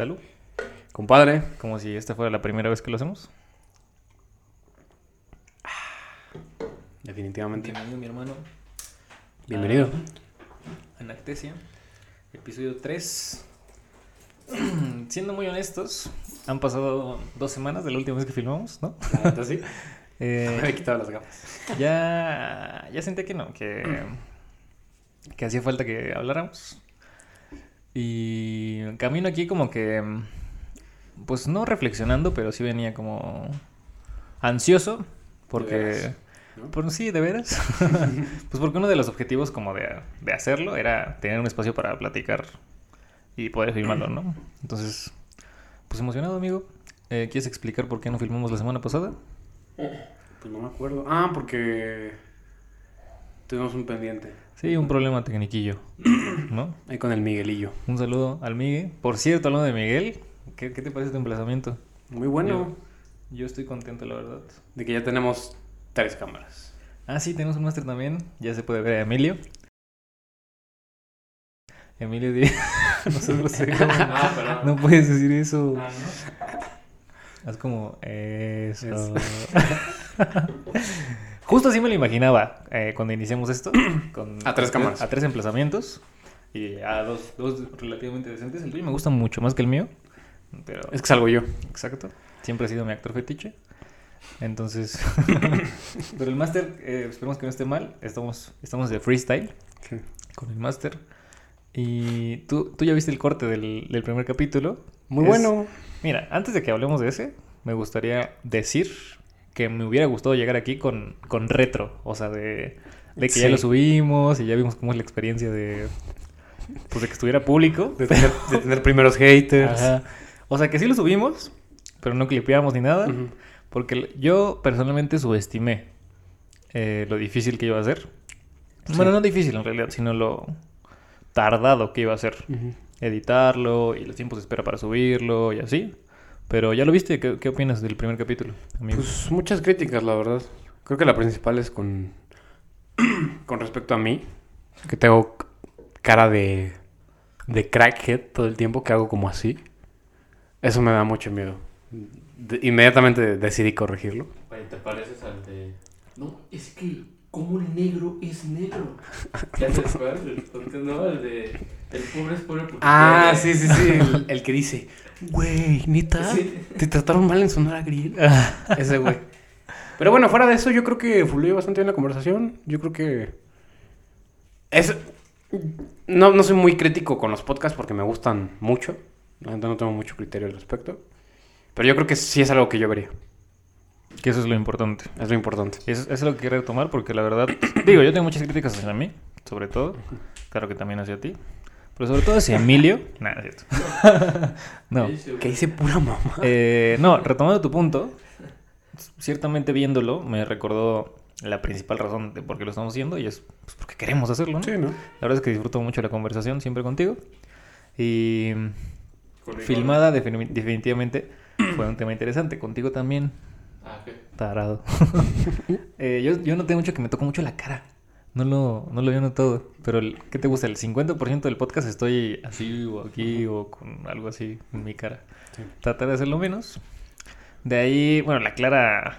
Salud. Compadre. Como si esta fuera la primera vez que lo hacemos. Definitivamente. Bienvenido, mi hermano. Bienvenido. a Anactesia. Episodio 3. Siendo muy honestos, han pasado dos semanas de la última vez que filmamos, ¿no? Sí. Eh, Me he quitado las gafas. ya, ya sentí que no, que, que hacía falta que habláramos. Y camino aquí como que, pues no reflexionando, pero sí venía como ansioso, porque... veras? ¿no? Por, sí, de veras. pues porque uno de los objetivos como de, de hacerlo era tener un espacio para platicar y poder filmarlo, ¿no? Entonces, pues emocionado, amigo. Eh, ¿Quieres explicar por qué no filmamos la semana pasada? Pues no me acuerdo. Ah, porque tuvimos un pendiente. Sí, un problema tecniquillo, ¿no? Ahí con el Miguelillo. Un saludo al Miguel. Por cierto, hablando de Miguel, ¿qué, qué te parece tu emplazamiento? Muy bueno. Yo estoy contento, la verdad. De que ya tenemos tres cámaras. Ah, sí, tenemos un máster también. Ya se puede ver a Emilio. Emilio diría... Nosotros cómo- Ah. No puedes decir eso. Ah, Haz como eso. Justo así me lo imaginaba eh, cuando iniciamos esto. Con A tres cámaras. A tres emplazamientos. Y a dos, dos relativamente decentes. El tuyo me gusta mucho más que el mío. Pero, Es que salgo yo. exacto. Siempre ha sido mi actor fetiche. Entonces. pero el máster, eh, esperemos que no esté mal. Estamos, estamos de freestyle Sí. con el máster. Y tú, tú ya viste el corte del, del primer capítulo. Muy Es- bueno. Mira, antes de que hablemos de ese, me gustaría decir que me hubiera gustado llegar aquí con, con retro. O sea, de, de que ya lo subimos y ya vimos cómo es la experiencia de, pues de que estuviera público. De tener, de tener primeros haters. Ajá. O sea, que sí lo subimos, pero no clipeamos ni nada. Porque yo personalmente subestimé eh, lo difícil que iba a ser. Sí. Bueno, no difícil en realidad, sino lo tardado que iba a ser editarlo y los tiempos de espera para subirlo y así. Pero ya lo viste, ¿qué, qué opinas del primer capítulo, amigo? Pues muchas críticas, la verdad. Creo que la principal es con, con respecto a mí. Que tengo cara de, de crackhead todo el tiempo, que hago como así. Eso me da mucho miedo. De- inmediatamente decidí corregirlo. Te pareces al de. No, es que. ¿Cómo el negro es negro? ¿Ya te acuerdas? No, el de. El pobre es pobre porque. Ah, sí, sí, sí. El, el que dice, güey, neta, Sí. te trataron mal en Sonora Grill. Ese güey. Pero bueno, fuera de eso, yo creo que fluyó bastante bien la conversación. Yo creo que. Es... No, no soy muy crítico con los podcasts porque me gustan mucho. Neta no tengo mucho criterio al respecto. Pero yo creo que sí es algo que yo vería. Que eso es lo importante. Es lo importante. Eso, eso es lo que quiero retomar porque la verdad, digo, yo tengo muchas críticas hacia mí, sobre todo. Claro que también hacia ti. Pero sobre todo hacia Emilio. Nada, es cierto. no. Que dice pura mamá. Eh, no, retomando tu punto, ciertamente viéndolo me recordó la principal razón de por qué lo estamos haciendo y es pues, porque queremos hacerlo, ¿no? Sí, ¿no? La verdad es que disfruto mucho la conversación siempre contigo. Y filmada defini- definitivamente fue un tema interesante. Contigo también, Ah, ok. tarado. Eh, yo, yo noté mucho que me tocó mucho la cara. No lo, no lo había notado. Pero, el, ¿qué te gusta? El 50% del podcast estoy así o aquí o con algo así en mi cara. Sí. Tratar de hacerlo menos. De ahí, bueno, la clara...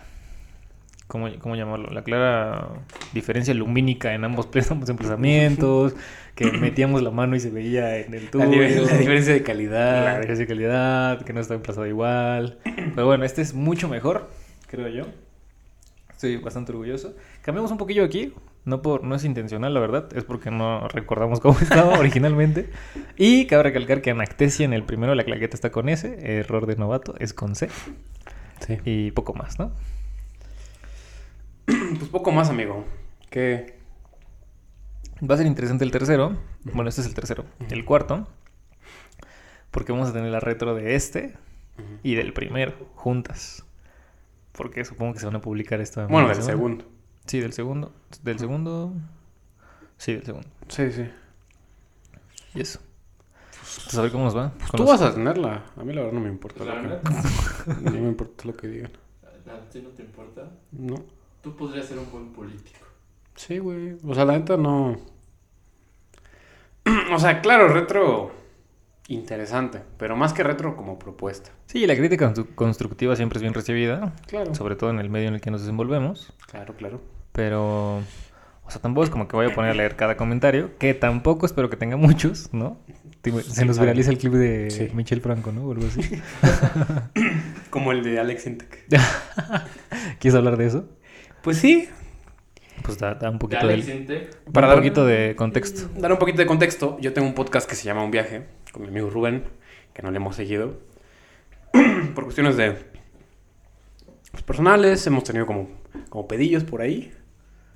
¿Cómo, cómo llamarlo? La clara diferencia lumínica en ambos, ambos emplazamientos. que metíamos la mano y se veía en el tubo. La, la diferencia de calidad. La diferencia de calidad, que no está emplazado igual. Pero bueno, este es mucho mejor, creo yo. Estoy bastante orgulloso. Cambiamos un poquillo aquí. No, por, no es intencional, la verdad. Es porque no recordamos cómo estaba originalmente. Y cabe recalcar que Anactesia en el primero, la claqueta está con S. Error de novato es con C. Sí. Y poco más, ¿no? Pues poco más, amigo. Que. Va a ser interesante el tercero. Bueno, este es el tercero. El cuarto. Porque vamos a tener la retro de este y del primero juntas. Porque supongo que se van a publicar esta. Bueno, del segundo. Sí, del segundo. Del segundo. Sí, del segundo. Sí, sí. Y eso. Entonces, a ver cómo nos va. Pues tú los- vas a tenerla. A mí la verdad no me importa. La lo que- verdad, No me importa lo que digan. ¿a ti no te importa? No. Tú podrías ser un buen político. Sí, güey. O sea, la neta no. O sea, claro, retro interesante, pero más que retro como propuesta. Sí, la crítica constru- constructiva siempre es bien recibida, Claro. sobre todo en el medio en el que nos desenvolvemos. Claro, claro. Pero, o sea, tampoco es como que voy a poner a leer cada comentario, que tampoco espero que tenga muchos, ¿no? Se nos viraliza el clip de Sí. Michel Franco, ¿no? O algo así. Como el de Alex Intec. ¿Quieres hablar de eso? Pues sí, Pues da, da un poquito de. Para un dar- poquito de contexto. dar un poquito de contexto, yo tengo un podcast que se llama Un Viaje con mi amigo Rubén, que no le hemos seguido. por cuestiones de pues, personales, hemos tenido como, como pedillos por ahí.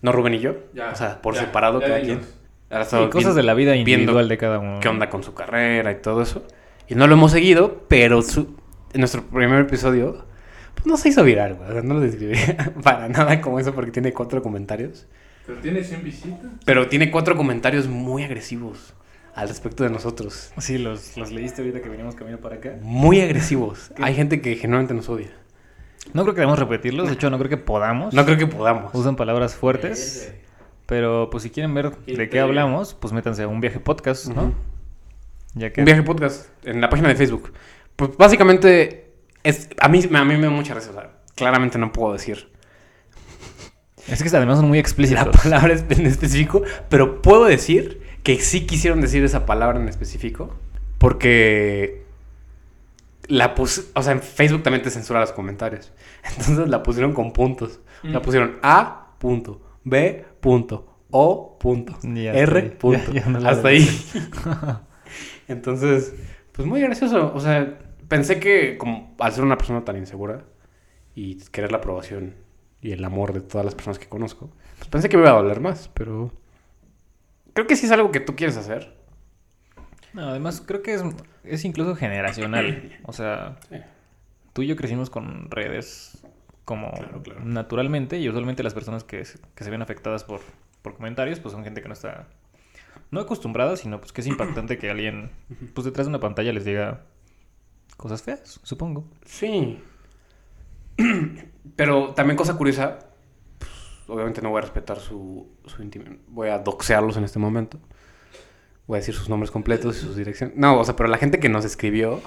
No Rubén y yo, Ya, o sea, por ya, separado ya cada quien. Ahora Y cosas de la vida viendo individual de cada uno. qué onda con su carrera y todo eso. Y no lo hemos seguido, pero su, en nuestro primer episodio pues no se hizo viral, güey. O sea, no lo describiría para nada como eso porque tiene cuatro comentarios. Pero tiene 100 visitas. Pero tiene cuatro comentarios muy agresivos al respecto de nosotros. Sí, los, los leíste ahorita que veníamos camino para acá. Muy agresivos. Hay gente que genuinamente nos odia. No creo que debamos repetirlos, de hecho no creo que podamos. No creo que podamos. Usan palabras fuertes, Eh, pero pues si quieren ver ¿Quién de qué hablamos, pues métanse a un viaje podcast, ¿no? Ya que Un viaje podcast en la página de Facebook. Pues básicamente, es, a, mí, a mí me da mucha risa. o sea, claramente no puedo decir es que además son muy la explícitos. palabra es- en específico, pero puedo decir que sí quisieron decir esa palabra en específico porque la pus o sea, en Facebook también te censura los comentarios. Entonces la pusieron con puntos. La Mm. pusieron A punto, B punto, O punto, Ya R ya- punto. ya no la Hasta ahí. Entonces, pues muy gracioso. O sea, pensé que como al ser una persona tan insegura y querer la aprobación y el amor de todas las personas que conozco, pues pensé que me iba a doler más, pero creo que sí es algo que tú quieres hacer. No, además creo que es, es incluso generacional. O sea, Sí. tú y yo crecimos con redes como Claro, claro. naturalmente y usualmente las personas que, se- que se ven afectadas por, por comentarios pues son gente que no está no acostumbrada, sino pues que es impactante que alguien pues detrás de una pantalla les diga cosas feas, supongo. Sí. Pero también cosa curiosa, pues, obviamente no voy a respetar su, su intimidad. Voy a doxearlos en este momento. Voy a decir sus nombres completos y sus direcciones. No, o sea, pero la gente que nos escribió,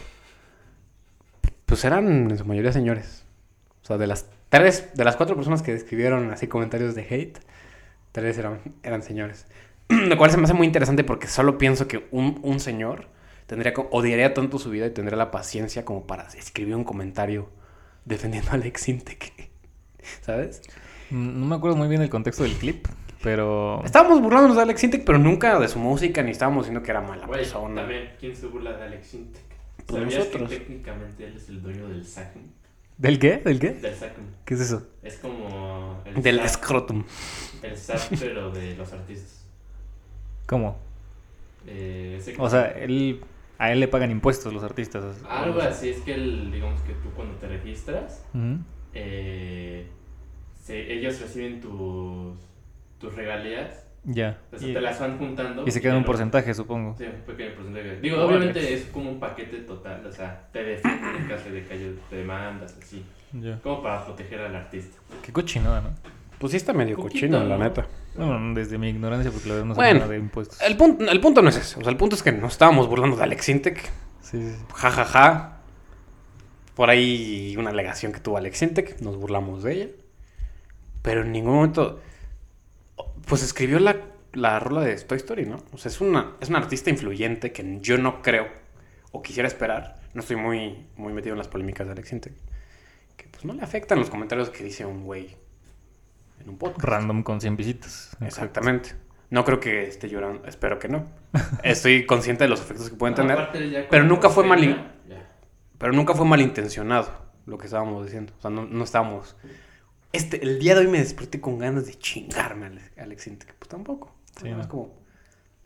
pues eran en su mayoría señores. O sea, de las tres, de las cuatro personas que escribieron así comentarios de hate, tres eran, eran señores. Lo cual se me hace muy interesante porque solo pienso que un, un señor tendría odiaría tanto su vida y tendría la paciencia como para escribir un comentario defendiendo a Alex Intec. ¿Sabes? Mm, No me acuerdo muy bien el contexto del clip, pero Estábamos burlándonos de Alex Intec, pero nunca de su música, ni estábamos diciendo que era mala Güey, persona. también, ¿quién se burla de Alex Intec? Pues ¿Sabías nosotros. que técnicamente él es el dueño del Sacum? ¿del qué? ¿Del qué? Del Sacum. ¿Qué es eso? Es como el Del SAT, scrotum. el SAT, pero de los artistas. ¿Cómo? Eh, ese- O sea, él a él le pagan impuestos los artistas. Algo así es que el, digamos que tú cuando te registras, eh, se- ellos reciben tus, tus regalías, Ya. o sea, Y, te las van juntando. y se queda un lo- porcentaje, supongo. Sí, un pequeño porcentaje. Digo, obviamente es como un paquete total, o sea, te defienden en caso de que haya demandas, así. Ya. Como para proteger al artista. Qué cochinada, ¿no? Pues sí está medio cochino, la neta. Bueno, desde mi ignorancia, porque la verdad no sé Bueno, nada de impuestos. El punto, el punto no es ese. O sea, el punto es que nos estábamos burlando de Alex Intec. Sí, sí, sí. Ja, ja, ja. Por ahí una alegación que tuvo Alex Intec. Nos burlamos de ella. Pero en ningún momento... Pues escribió la, la rola de Toy Story, ¿no? O sea, es una, es una artista influyente que yo no creo o quisiera esperar. No estoy muy, muy metido en las polémicas de Alex Intec. Que pues no le afectan los comentarios que dice un güey en un podcast. Random con 100 visitas. Exactamente. No creo que esté llorando, espero que no. Estoy consciente de los efectos que pueden No, tener, pero nunca fue mal- pero nunca fue malintencionado lo que estábamos diciendo. O sea, no, no estábamos... Este, el día de hoy me desperté con ganas de chingarme a Ale- a Alex Intec. Pues tampoco. Sí, es no. como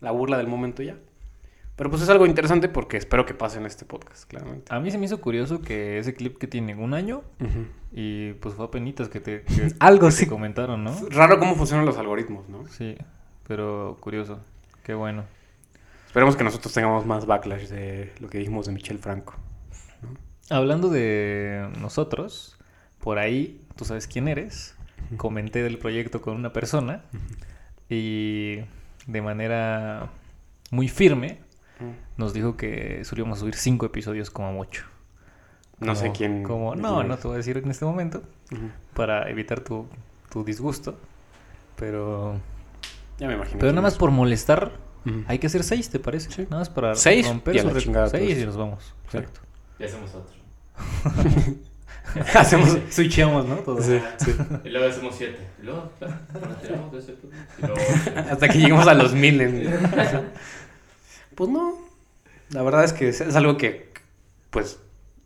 la burla del momento ya. Pero pues es algo interesante porque espero que pase en este podcast, claramente. A mí se me hizo curioso que ese clip que tiene un año y pues fue a penitas que te, que- Algo que sí. te comentaron, ¿no? Raro cómo funcionan los algoritmos, ¿no? Sí, pero curioso. Qué bueno. Esperemos que nosotros tengamos más backlash de lo que dijimos de Michel Franco. Hablando de nosotros, por ahí, tú sabes quién eres, comenté del proyecto con una persona y de manera muy firme nos dijo que solíamos subir cinco episodios como mucho. No sé Como- quién. Como, no, no te voy a decir en este momento para evitar tu, tu disgusto. Pero, Ya me imagino. pero nada más por molestar, hay que hacer seis, ¿te parece? Sí. Nada más para Seis romper y a su la récord. chingada Seis todos. y nos vamos. Sí. Exacto. Y hacemos otro. Hacemos. Switcheamos, ¿no? Todo. Sí, sí. Y luego hacemos siete. Y luego, claro, de ese. Y luego. Hasta que lleguemos a los mil. Pues no. La verdad es que es, es algo que, pues,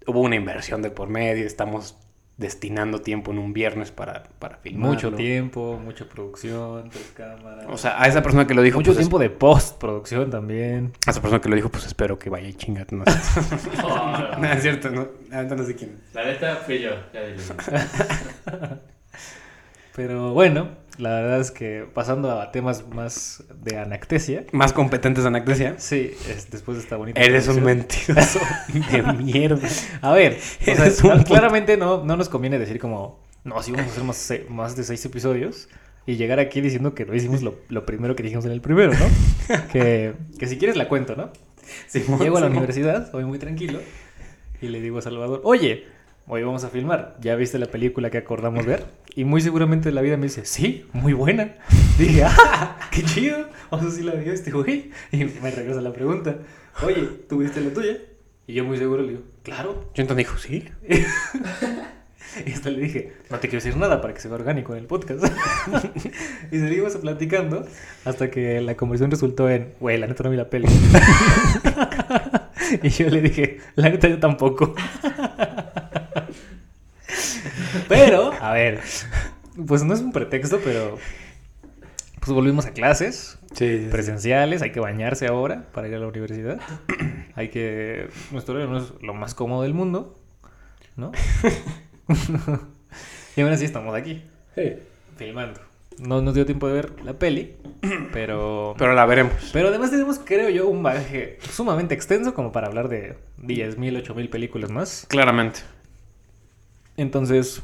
hubo una inversión de por medio. Estamos destinando tiempo en un viernes para, para filmar. Mucho tiempo, mucha producción, tres cámaras. O sea, a esa persona que lo dijo. mucho pues, es- tiempo de postproducción también. A esa persona que lo dijo, pues espero que vaya y chinga. No, sé. No, no, es cierto, no, la neta no sé quién. La neta fui yo, ya dile. Pero bueno, la verdad es que pasando a temas más de anactesia. Más competentes de Anaclesia. Sí, es, después de esta bonita. Eres un mentiroso de mierda. A ver, o sea, un claramente no, no nos conviene decir como, no, si vamos a hacer más, más de seis episodios y llegar aquí diciendo que no hicimos lo, lo primero que dijimos en el primero, ¿no? que, que si quieres la cuento, ¿no? Simón, Llego a la universidad, voy muy tranquilo y le digo a Salvador, oye, hoy vamos a filmar, ¿ya viste la película que acordamos ver? Y muy seguramente la vida me dice, sí, muy buena. Dije, ah, qué chido, o sea, sí la vio este güey. Y me regresa la pregunta, oye, ¿tú viste la tuya? Y yo muy seguro le digo, claro. Yo entonces dijo, sí. Y hasta le dije, no te quiero decir nada para que sea orgánico en el podcast. y seguimos platicando hasta que la conversación resultó en, güey, la neta no vi la peli. y yo le dije, la neta yo tampoco. Pero, a ver, pues no es un pretexto, pero pues volvimos a clases Sí, sí, presenciales, hay que bañarse ahora para ir a la universidad. Hay que... Nuestro horario no es lo más cómodo del mundo, ¿no? y aún así estamos aquí, sí. filmando. No nos dio tiempo de ver la peli, pero... Pero la veremos. Pero además tenemos, creo yo, un bagaje sumamente extenso como para hablar de 10.000, 8.000 películas más. Claramente. Entonces,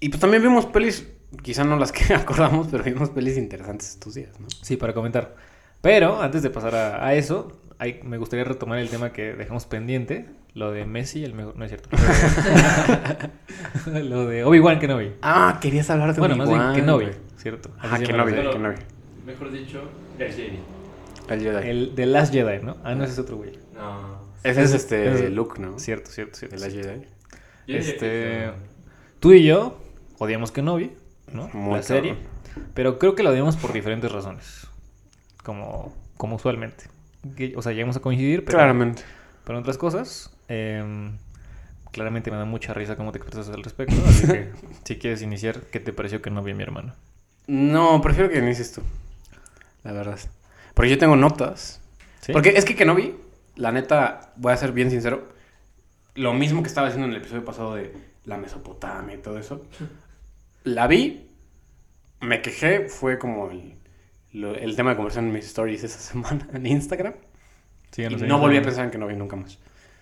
Y pues también vimos pelis, quizá no las que acordamos, pero vimos pelis interesantes estos días, ¿no? sí, para comentar. Pero antes de pasar a, a eso, hay- me gustaría retomar el tema que dejamos pendiente, lo de Messi, el mejor... No es cierto. lo de Obi-Wan Kenobi. Ah, querías hablar de Bueno, más bien Obi-Wan, Kenobi. ¿cierto? Ah, Así Kenobi. Kenobi. Mejor dicho, el Jedi. El Jedi. El The Last Jedi, ¿no? Ah, no, ese es otro güey. No. Ese es este ese- Luke, ¿no? Cierto, cierto, cierto. De la cierto. Jedi. Este, es, tú y yo odiamos Kenobi, ¿no? Muy la serie. Pero creo que la odiamos por diferentes razones. Como, como usualmente. O sea, llegamos a coincidir, pero, Claramente. pero en otras cosas. em, claramente me da mucha risa cómo te expresas al respecto. Así que, si quieres iniciar, ¿qué te pareció que no vi a mi hermano? No, prefiero que inicies tú. La verdad. Porque yo tengo notas. ¿Sí? Porque es que Kenobi, la neta, voy a ser bien sincero. Lo mismo que estaba haciendo en el episodio pasado de la Mesopotamia y todo eso. La vi, me quejé, fue como el, lo- el tema de conversación en mis stories esa semana en Instagram. Síganos y no volví a pensar en Kenobi nunca más.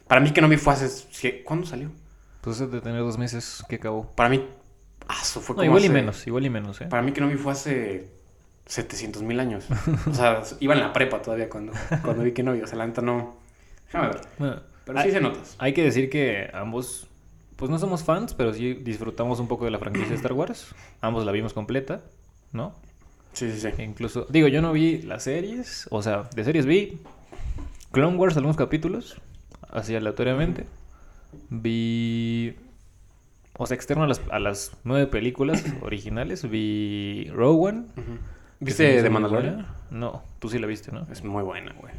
Para mí Kenobi fue hace... ¿Cuándo salió? Pues es de tener dos meses que acabó. Para mí... Ah, eso fue No, como igual y menos, igual y menos, ¿eh? Para mí Kenobi fue hace 700 mil años. O sea, iba en la prepa todavía cuando, cuando vi Kenobi. O sea, la neta no... Déjame ver. Bueno, Pero sí hay- se notas. Hay que decir que ambos, pues no somos fans, pero sí disfrutamos un poco de la franquicia de Star Wars. Ambos la vimos completa, ¿no? Sí, sí, sí. E incluso, digo, yo no vi las series, o sea, de series vi Clone Wars, algunos capítulos, así aleatoriamente. Vi, o sea, externo a las, a las nueve películas originales, vi se me ¿Viste muy Mandalorian? No, tú sí la viste, ¿no? Es muy buena, güey.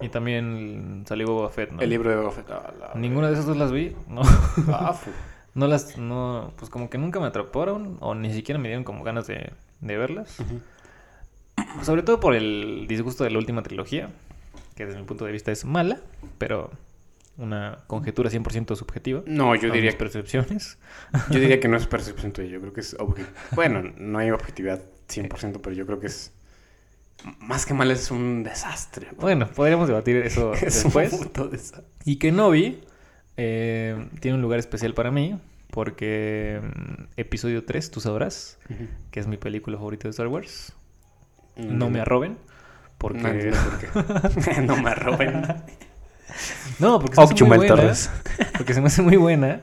Y también salió Boba Fett, ¿no? El libro de Boba Fett. ah, la- Ninguna de esas dos las vi, no. Ah. No las, no, pues como que nunca me atraparon o ni siquiera me dieron como ganas de, de verlas. Ujú. Sobre todo por el disgusto de la última trilogía, que desde mi punto de vista es mala, pero una conjetura 100% subjetiva. No, yo diría, percepciones. yo diría que no es percepción tuya. Yo creo que es... obje- Bueno, no hay objetividad 100%, pero yo creo que es... Más que mal es un desastre. Bueno, podríamos debatir eso Es un después. puto desastre. Y Kenobi eh, tiene un lugar especial para mí, porque mm, episodio 3, tú sabrás, que es mi película favorita de Star Wars. Mm. No me arroben. Porque... No entiendo por qué. no me roben. No, porque se me hace muy buena. Porque se me hace muy buena.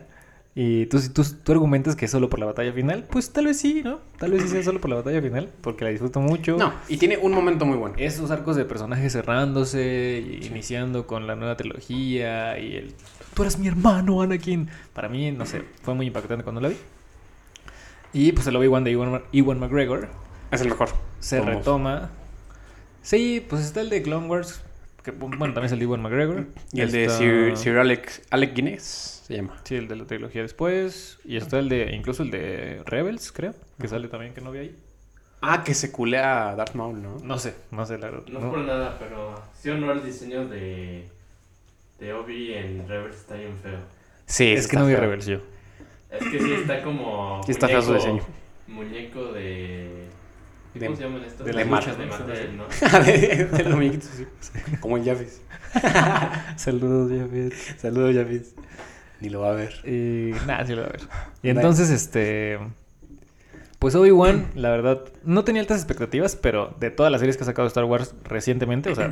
Y tú, si tú, tú argumentas que es solo por la batalla final, pues tal vez sí, ¿no? Tal vez sí sea solo por la batalla final, porque la disfruto mucho. No, y tiene un momento muy bueno. Esos arcos de personajes cerrándose, y iniciando con la nueva trilogía y el... Tú eres mi hermano, Anakin. Para mí, no sé, fue muy impactante cuando la vi. Y pues el Obi-Wan de Ewan, Ewan McGregor Es el mejor. se Vamos. retoma. Sí, pues está el de Clone Wars, que bueno, también es el de Ewan McGregor. Y el de Sir, Sir Alec, Alec Guinness se llama. Sí, el de la trilogía después. Y está el de, incluso el de Rebels, creo, que sale también que no vi ahí. Ah, que se culea a Darth Maul, ¿no? No sé, no sé la verdad. No, no. es por nada, pero sí honor el diseño de, de Obi en Reverse está bien feo. Sí, Es que no vi. Rebels yo. Es que sí está como. Sí está feo su diseño. Muñeco de. De- ¿Cómo se llaman estos? de de ¿no? Mattel, ¿no? de, de los muñequitos, sí. Como el Javis. Saludos, ya ves. Saludos, Javis. Ni lo va a ver. Y nada, sí lo voy a ver. Y entonces, este. Pues Obi-Wan, la verdad, no tenía altas expectativas, pero de todas las series que ha sacado Star Wars recientemente, o sea,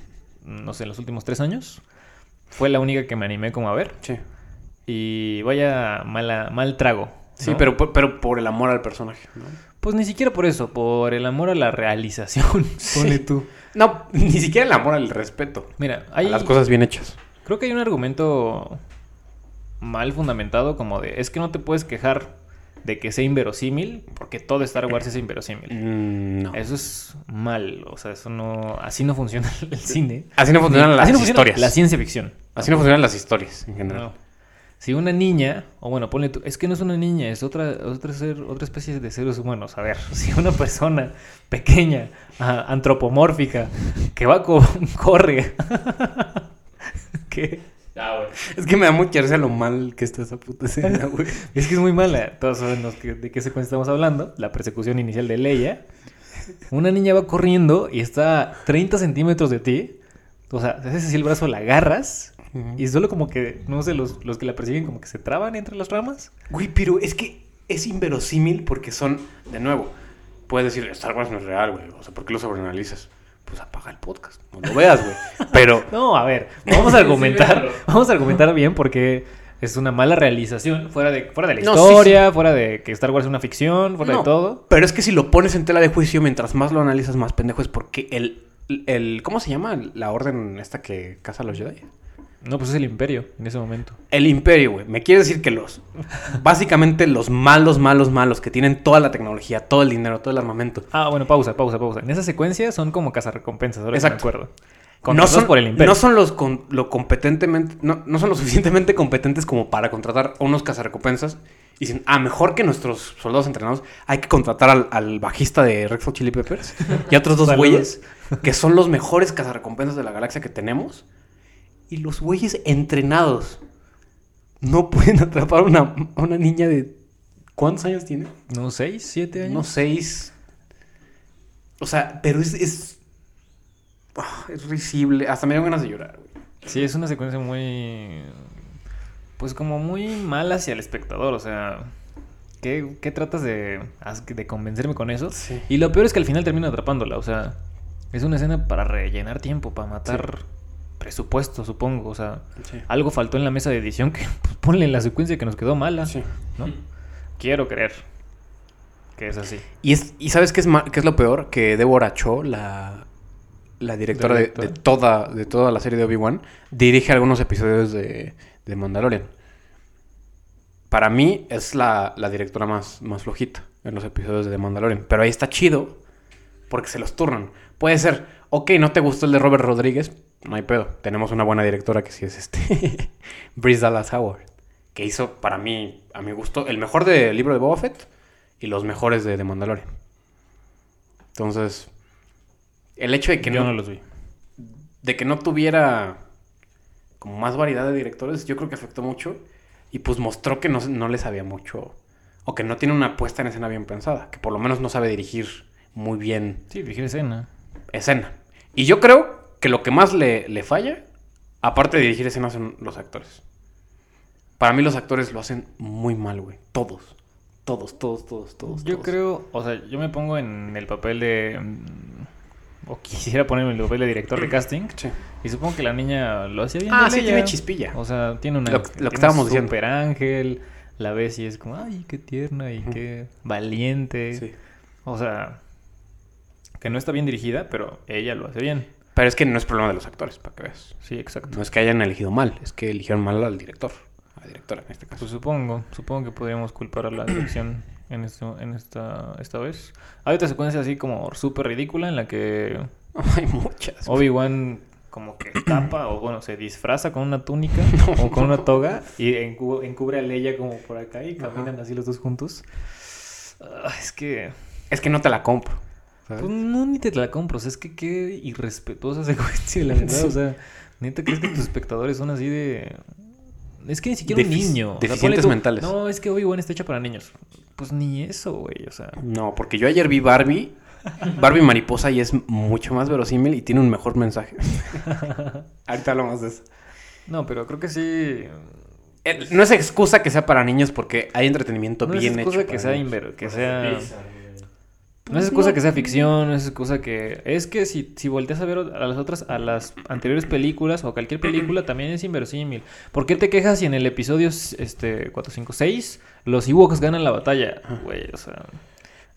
no sé, en los últimos tres años, fue la única que me animé como a ver. Sí. Y vaya mala, mal trago. Sí, pero, por- pero por el amor al personaje, ¿no? Pues ni siquiera por eso, por el amor a la realización. Sí. Ponle tú. No, ni siquiera el amor al respeto. Mira, A hay. las cosas bien hechas. Creo que hay un argumento mal fundamentado como de es que no te puedes quejar de que sea inverosímil porque todo Star Wars es inverosímil. Mm, no. Eso es mal, o sea, eso no así no funciona el cine. Así no funcionan las Así no funciona historias. La ciencia ficción. Así no funcionan las historias en general. No. Si una niña, o bueno, ponle tú, es que no es una niña, es otra otra ser, otra especie de seres humanos. A ver, si una persona pequeña, antropomórfica, que va con corre, que Ah. Es que me da mucha risa lo mal que está esa puta escena, güey. Es que es muy mala. Todos sabemos que- de qué secuencia estamos hablando. La persecución inicial de Leia. Una niña va corriendo y está a 30 centímetros de ti. O sea, haces así el brazo, la agarras. Y solo como que, no sé, los, los que la persiguen como que se traban entre las ramas. Güey, pero es que es inverosímil porque son, de nuevo, puedes decir, Star Wars no es real, güey. O sea, ¿por qué lo sobreanalizas? Pues apaga el podcast, no lo veas, güey. Pero, No, a ver, vamos a argumentar. vamos a argumentar bien porque es una mala realización. Fuera de, fuera de la No, sí, historia, fuera de que Star Wars es una ficción, fuera No, de todo. Pero es que si lo pones en tela de juicio, mientras más lo analizas, más pendejo es porque el, el ¿cómo se llama la orden esta que caza a los Jedi? No, pues es el imperio en ese momento. El imperio, güey. Me quiere decir que los, básicamente los malos, malos, malos, que tienen toda la tecnología, todo el dinero, todo el armamento. Ah, bueno, pausa, pausa, pausa. En esa secuencia son como cazarrecompensas, ahora que me Exacto. acuerdo. no son, por el imperio. no son los con- lo competentemente, no, no son lo suficientemente competentes como para contratar a unos cazarrecompensas. Y dicen, ah, mejor que nuestros soldados entrenados, hay que contratar al, al bajista de Red Hot Chili Peppers y a otros dos güeyes que son los mejores cazarrecompensas de la galaxia que tenemos. Y los güeyes entrenados no pueden atrapar a una, a una niña de... ¿Cuántos años tiene? No, seis, siete años. No, seis. O sea, pero es... Es, ah, es risible. Hasta me dio ganas de llorar, güey. Sí, es una secuencia muy. Pues como muy mala hacia el espectador. O sea, ¿qué, qué tratas de, de convencerme con eso? Sí. Y lo peor es que al final termina atrapándola. O sea, es una escena para rellenar tiempo, para matar presupuesto, supongo. O sea, Sí. algo faltó en la mesa de edición que pues, ponle en la secuencia que nos quedó mala. Sí. ¿no? Quiero creer que es así. Y, es, y ¿sabes qué es, qué es lo peor? Que Deborah Cho, la, la directora de, toda, de toda la serie de Obi-Wan, dirige algunos episodios de, de Mandalorian. Para mí es la, la directora más, más flojita en los episodios de The Mandalorian. Pero ahí está chido porque se los turnan. Puede ser, ok, no te gustó el de Robert Rodríguez, no hay pedo. Tenemos una buena directora que sí es este, Brice Dallas Howard, que hizo para mí, a mi gusto, el mejor del libro de Boba Fett y los mejores de The Mandalorian. Entonces, el hecho de que Yo no, no los vi. de que no tuviera como más variedad de directores, yo creo que afectó mucho. Y pues mostró que no, no le sabía mucho. O que no tiene una puesta en escena bien pensada. Que por lo menos no sabe dirigir muy bien Sí, dirigir escena. escena. Y yo creo que lo que más le, le falla, aparte de dirigir escenas, son los actores. Para mí los actores lo hacen muy mal, güey. Todos. Todos, todos, todos, todos. Yo todos. creo, o sea, yo me pongo en el papel de... mm, o quisiera ponerme el papel de director de casting. Sí. Y supongo que la niña lo hacía bien. Ah, sí, tiene chispilla. O sea, tiene una. Lo- lo que un estábamos diciendo. super ángel. La ves y es como, ay, qué tierna y qué valiente. Sí. O sea, que no está bien dirigida, pero ella lo hace bien. Pero es que no es problema de los actores, para que veas. Sí, exacto. No es que hayan elegido mal, es que eligieron mal al director. A la directora en este caso. Pues supongo, supongo que podríamos culpar a la dirección en, esto, en esta, esta vez. Hay otra secuencia así como súper ridícula en la que Hay muchas. Obi-Wan como que tapa o bueno, se disfraza con una túnica o con una toga y encu- encubre a Leia como por acá y caminan así los dos juntos. Ah, es que... Es que no te la compro. ¿Sabes? Pues no, ni te la compro. O sea, es que qué irrespetuosa secuencia, la verdad. O sea, ¿neta crees que tus espectadores son así de...? Es que ni siquiera un niño. O sea, deficientes tú, mentales. No, es que Obi-Wan está hecha para niños. Pues ni eso, güey. O sea... No, porque yo ayer vi Barbie. Barbie Mariposa y es mucho más verosímil y tiene un mejor mensaje. Ahorita hablamos de eso. No, pero creo que sí... Eh, No es excusa que sea para niños porque hay entretenimiento No es bien excusa hecho. que sea, niños. que Pues, sea... No es excusa que sea ficción, no es excusa que... Es que si, si volteas a ver a las otras, a las anteriores películas o cualquier película, también es inverosímil. ¿Por qué te quejas si en el episodio este, 4, 5, 6 los Ewoks ganan la batalla? Güey, o sea...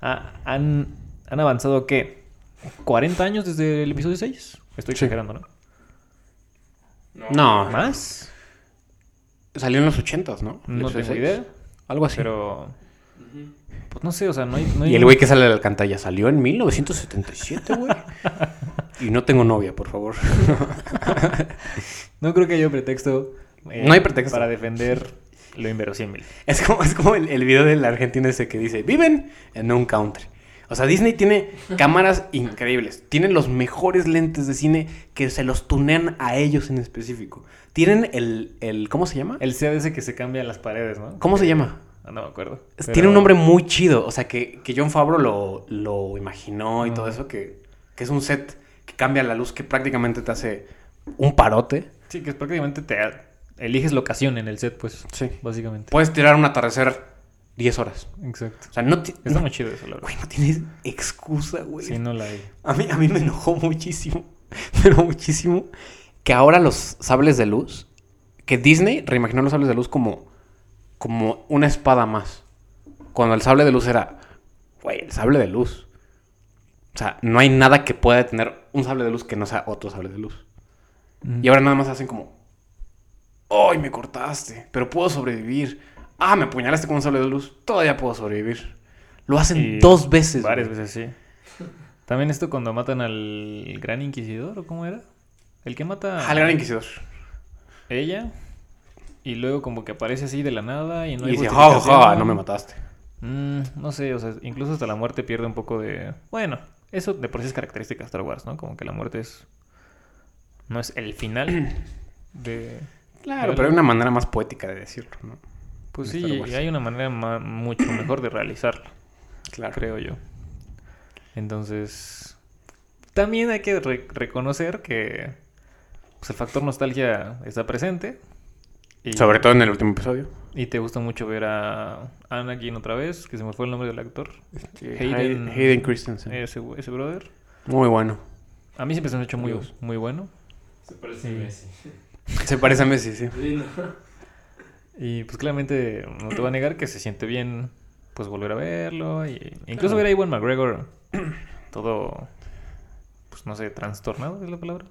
ha- han, han avanzado, ¿qué? ¿40 años desde el episodio 6? Estoy Sí. exagerando, ¿no? No, ¿Más? salió en los ochentas, ¿no? No tengo idea. Algo así. Pero... Pues no sé, o sea, no hay... no hay Y el güey que sale de la alcantarilla salió en 1977, güey. y no tengo novia, por favor. No creo que haya pretexto. eh, No hay pretexto. Para defender lo inverosímil. Es como, es como el, el video del argentino ese que dice, viven en un country. O sea, Disney tiene cámaras increíbles. Tienen los mejores lentes de cine que se los tunean a ellos en específico. Tienen el, el ¿cómo se llama? El CAD ese que se cambia en las paredes, ¿no? ¿Cómo se llama? Ah, no me acuerdo. Pero- Tiene un nombre muy chido. O sea, que, que John Favreau lo, lo imaginó y todo eso. Que, que es un set que cambia la luz, que prácticamente te hace un parote. Sí, que es prácticamente te eliges locación en el set, pues. Sí. Básicamente. Puedes tirar un atardecer 10 horas. Exacto. O sea, no, Está no- muy chido eso, la verdad. güey, no tienes excusa, güey. Sí, no la hay. A mí, a mí me enojó muchísimo, pero muchísimo, que ahora los sables de luz, que Disney reimaginó los sables de luz como, como una espada más. Cuando el sable de luz era, güey, el sable de luz. O sea, no hay nada que pueda tener un sable de luz que no sea otro sable de luz. Y ahora nada más hacen como, ¡ay, me cortaste! Pero puedo sobrevivir. Ah, me apuñalaste con un sable de luz. Todavía puedo sobrevivir. Lo hacen Y dos veces. Varias güey. veces, sí. También esto cuando matan al Gran Inquisidor, ¿o cómo era? El que mata Al gran inquisidor. ella. Y luego como que aparece así de la nada y no y hay dice, ja, ja, no me mataste. Mm, no sé, o sea, incluso hasta la muerte pierde un poco de... Bueno, eso de por sí es característica de Star Wars, ¿no? Como que la muerte es... No es el final de... Claro, pero hay una manera más poética de decirlo, ¿no? Pues sí, y hay una manera ma- mucho mejor de realizarlo, Claro. creo yo. Entonces, también hay que re- reconocer que pues, el factor nostalgia está presente. Y, Sobre todo en el último episodio. Y te gusta mucho ver a Anakin otra vez, que se me fue el nombre del actor. Hayden- Hayden, Hayden Christensen. Ese, ese brother. Muy bueno. A mí siempre se me ha hecho muy, muy bueno. Se parece Sí. a Messi. Se parece a Messi, sí. Sí, ¿no? Y pues claramente no te voy a negar que se siente bien pues volver a verlo. Y incluso Claro. ver a Iwan McGregor todo, pues no sé, trastornado es la palabra.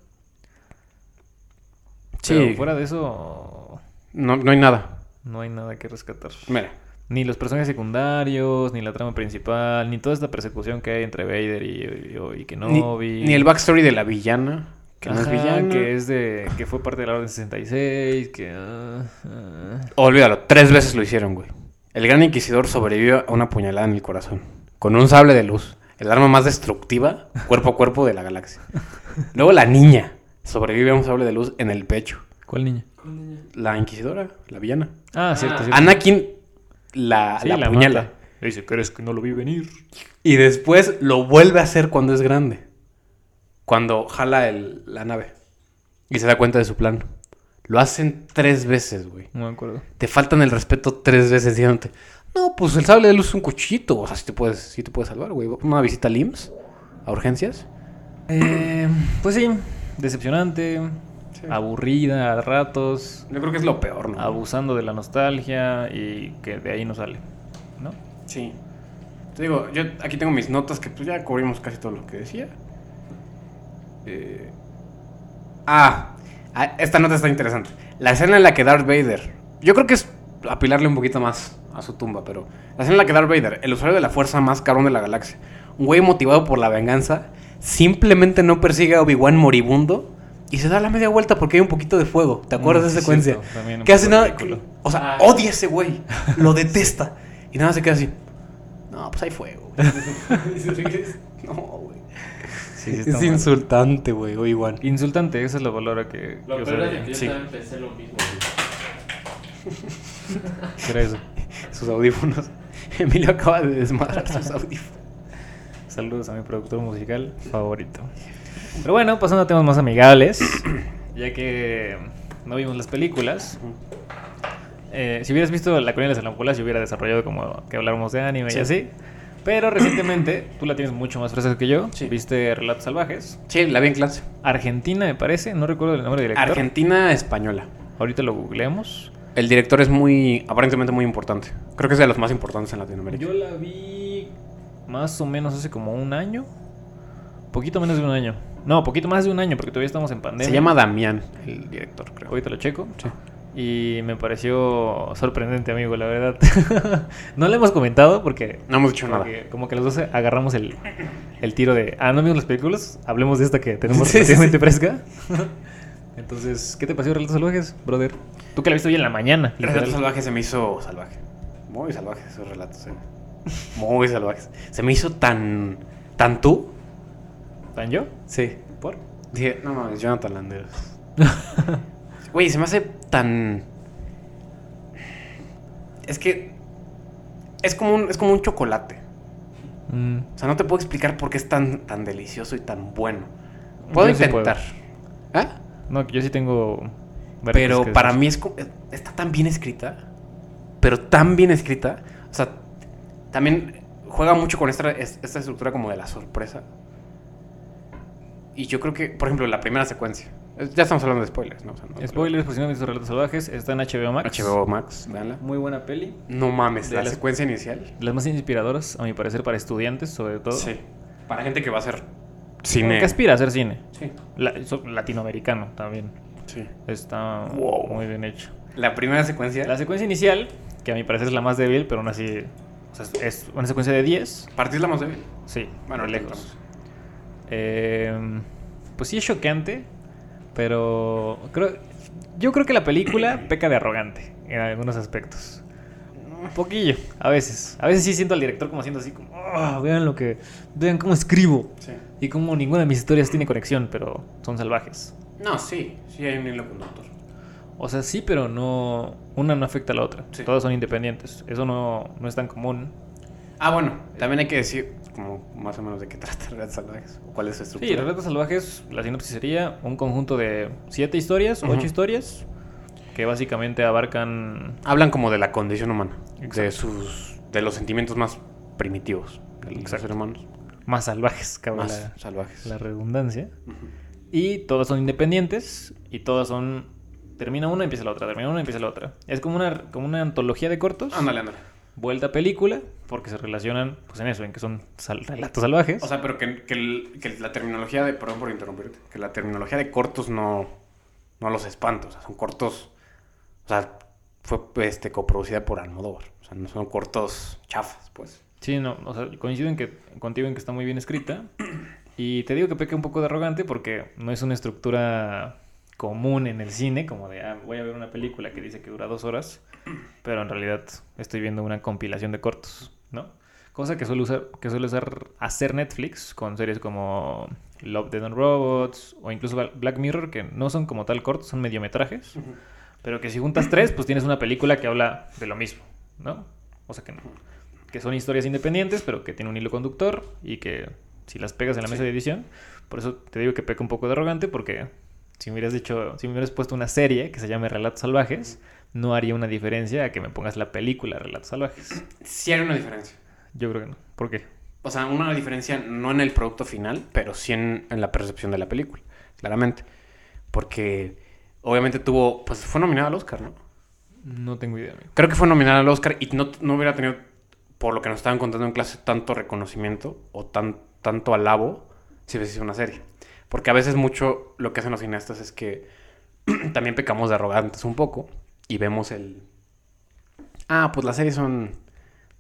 Sí. Pero fuera de eso No, no hay nada. no hay nada que rescatar. Mira. Ni los personajes secundarios, ni la trama principal, ni toda esta persecución que hay entre Vader y, y, Kenobi. ni el backstory de la villana. Que no es villana. que es de que fue parte de la Orden 66, que ah, ah. Olvídalo, tres veces lo hicieron, güey. El gran inquisidor sobrevivió a una puñalada en el corazón. Con un sable de luz. El arma más destructiva, cuerpo a cuerpo, de la galaxia. Luego la niña sobrevive a un sable de luz en el pecho. ¿Cuál niña? La inquisidora, la villana. Ah, cierto, Ah. cierto. Anakin la, Sí, la la apuñala. mata. Le dice, ¿crees que no lo vi venir? Y después lo vuelve a hacer cuando es grande. Cuando jala el- la nave. Y se da cuenta de su plan. Lo hacen tres veces, güey. No me acuerdo. Te faltan el respeto tres veces diciéndote, no, pues el sable de luz es un cuchillito. O sea, sí te puedes, sí te puedes salvar, güey. Una visita al IMSS, a urgencias. Eh, pues sí, decepcionante, Sí. aburrida a ratos, Yo creo que es lo peor, ¿no? abusando de la nostalgia y que de ahí no sale, ¿no? Sí. Te digo, yo aquí tengo mis notas que pues ya cubrimos casi todo lo que decía. Eh, Ah, ah, esta nota está interesante. La escena en la que Darth Vader. Yo creo que es apilarle un poquito más a su tumba, pero la escena en la que Darth Vader, el usuario de la fuerza más cabrón de la galaxia, un güey motivado por la venganza, simplemente no persigue a Obi-Wan moribundo y se da la media vuelta porque hay un poquito de fuego. ¿Te acuerdas Mm, de sí, esa secuencia? cierto, Que hace nada. O sea, Ah. odia ese güey. Lo detesta. Y nada, se queda así. No, pues hay fuego. no, güey. Sí, Es mal. insultante, güey, Obi-Wan. Insultante, esa es la palabra que Lo que peor usaría. es que yo Sí. también pensé lo mismo. güey. ¿Qué era eso? Sus audífonos. Emilio acaba de desmadrar sus audífonos. Saludos a mi productor musical favorito. Pero bueno, pasando a temas más amigables, ya que no vimos las películas. eh, si hubieras visto La Colina de las Alampulas, yo hubiera desarrollado como que habláramos de anime Sí. y así. Pero recientemente, tú la tienes mucho más fresca que yo, Sí. viste Relatos Salvajes. Sí, la vi en clase. Argentina, me parece, no recuerdo el nombre del director. Argentina española. Ahorita lo googleamos. El director es muy, aparentemente muy importante. Creo que es de los más importantes en Latinoamérica. Yo la vi más o menos hace como un año. Poquito menos de un año. No, poquito más de un año, porque todavía estamos en pandemia. Se llama Damián, el director, creo. Ahorita lo checo. Sí. Y me pareció sorprendente, amigo, la verdad. no lo hemos comentado porque, No hemos dicho nada. como que los dos agarramos el, el tiro de, ah, no vimos las películas, hablemos de esta que tenemos Sí, sí. fresca. Entonces, ¿qué te pareció Relatos Salvajes, brother? Tú que la viste hoy en la mañana. El literal. relato salvaje se me hizo salvaje. Muy salvajes esos relatos, eh. Muy salvajes. Se me hizo tan. tan tú. ¿Tan yo? Sí. ¿Por? Dije, no mames, Jonathan Landeros. Güey, se me hace tan. Es que. Es como un, es como un chocolate. Mm, O sea, no te puedo explicar por qué es tan, tan delicioso y tan bueno. Puedo yo sí intentar. ¿Ah? No, yo sí tengo... Pero para decir. mí es co- está tan bien escrita. Pero tan bien escrita. O sea, también juega mucho con esta, es- esta estructura como de la sorpresa. Y yo creo que, por ejemplo, la primera secuencia. Ya estamos hablando de spoilers, ¿no? O sea, no- Spoilers, por si no han visto Relatos Salvajes, está en HBO Max. HBO Max, véanla. Muy buena peli. No mames, De la las- secuencia inicial. Las más inspiradoras, a mi parecer, para estudiantes, sobre todo. Sí. Para gente que va a hacer cine. Que aspira a hacer cine. Sí. La- latinoamericano también. Sí. Está Wow. muy bien hecho. La primera secuencia. La secuencia inicial, que a mi parecer es la más débil, pero aún así o sea, es- una secuencia de 10. Partís la más débil. Sí, Bueno, lejos. Eh, pues sí es choqueante, pero creo, yo creo que la película peca de arrogante en algunos aspectos. Un poquillo, a veces. A veces sí siento al director como haciendo así como, "Ah, vean lo que, vean cómo escribo. Sí. Y como ninguna de mis historias tiene conexión, pero son salvajes. No, sí. Sí hay un hilo conductor. O sea, sí, pero no. Una no afecta a la otra. Sí. Todas son independientes. Eso no, no es tan común. Ah, bueno, también hay que decir como más o menos de qué trata Relatos Salvajes o cuál es su estructura. Sí, Relatos Salvajes, la sinopsis sería un conjunto de siete historias, Ujú. ocho historias, que básicamente abarcan. Hablan como de la condición humana, de sus de los sentimientos más primitivos de los seres humanos, más salvajes, cabrón. más La, salvajes. la redundancia. Ujú. Y todas son independientes y todas son. Termina una, empieza la otra, termina una, empieza la otra. Es como una, como una antología de cortos. Ándale, ándale. Vuelta a película, porque se relacionan pues en eso, en que son sal- relatos salvajes. O sea, pero que, que el- que la terminología de, perdón por interrumpirte, que la terminología de cortos no, no los espanta, o sea, son cortos, o sea, fue este, coproducida por Almodóvar, o sea, no son cortos chafas, pues. Sí, no, o sea, coincido en que, contigo en que está muy bien escrita. Y te digo que peca un poco de arrogante porque no es una estructura común en el cine, como de, ah, voy a ver una película que dice que dura dos horas, pero en realidad estoy viendo una compilación de cortos, ¿no? Cosa que suele, usar, que suele usar, hacer Netflix con series como Love, Dead and Robots o incluso Black Mirror, que no son como tal cortos, son mediometrajes, pero que si juntas tres, pues tienes una película que habla de lo mismo, ¿no? O sea que, que son historias independientes, pero que tienen un hilo conductor y que si las pegas en la mesa de edición, por eso te digo que peca un poco de arrogante, porque si me hubieras dicho, si me hubieras puesto una serie que se llame Relatos Salvajes, no haría una diferencia a que me pongas la película Relatos Salvajes. Sí hay una diferencia. Yo creo que no. ¿Por qué? O sea, una diferencia no en el producto final, pero sí en, en la percepción de la película, claramente. Porque obviamente tuvo, pues fue nominada al Oscar, ¿no? No tengo idea, amigo. Creo que fue nominada al Oscar y no, no hubiera tenido, por lo que nos estaban contando en clase, tanto reconocimiento o tan, tanto alabo si hubiese sido una serie. Porque a veces mucho lo que hacen los cineastas es que también pecamos de arrogantes un poco y vemos el... Ah, pues las series son...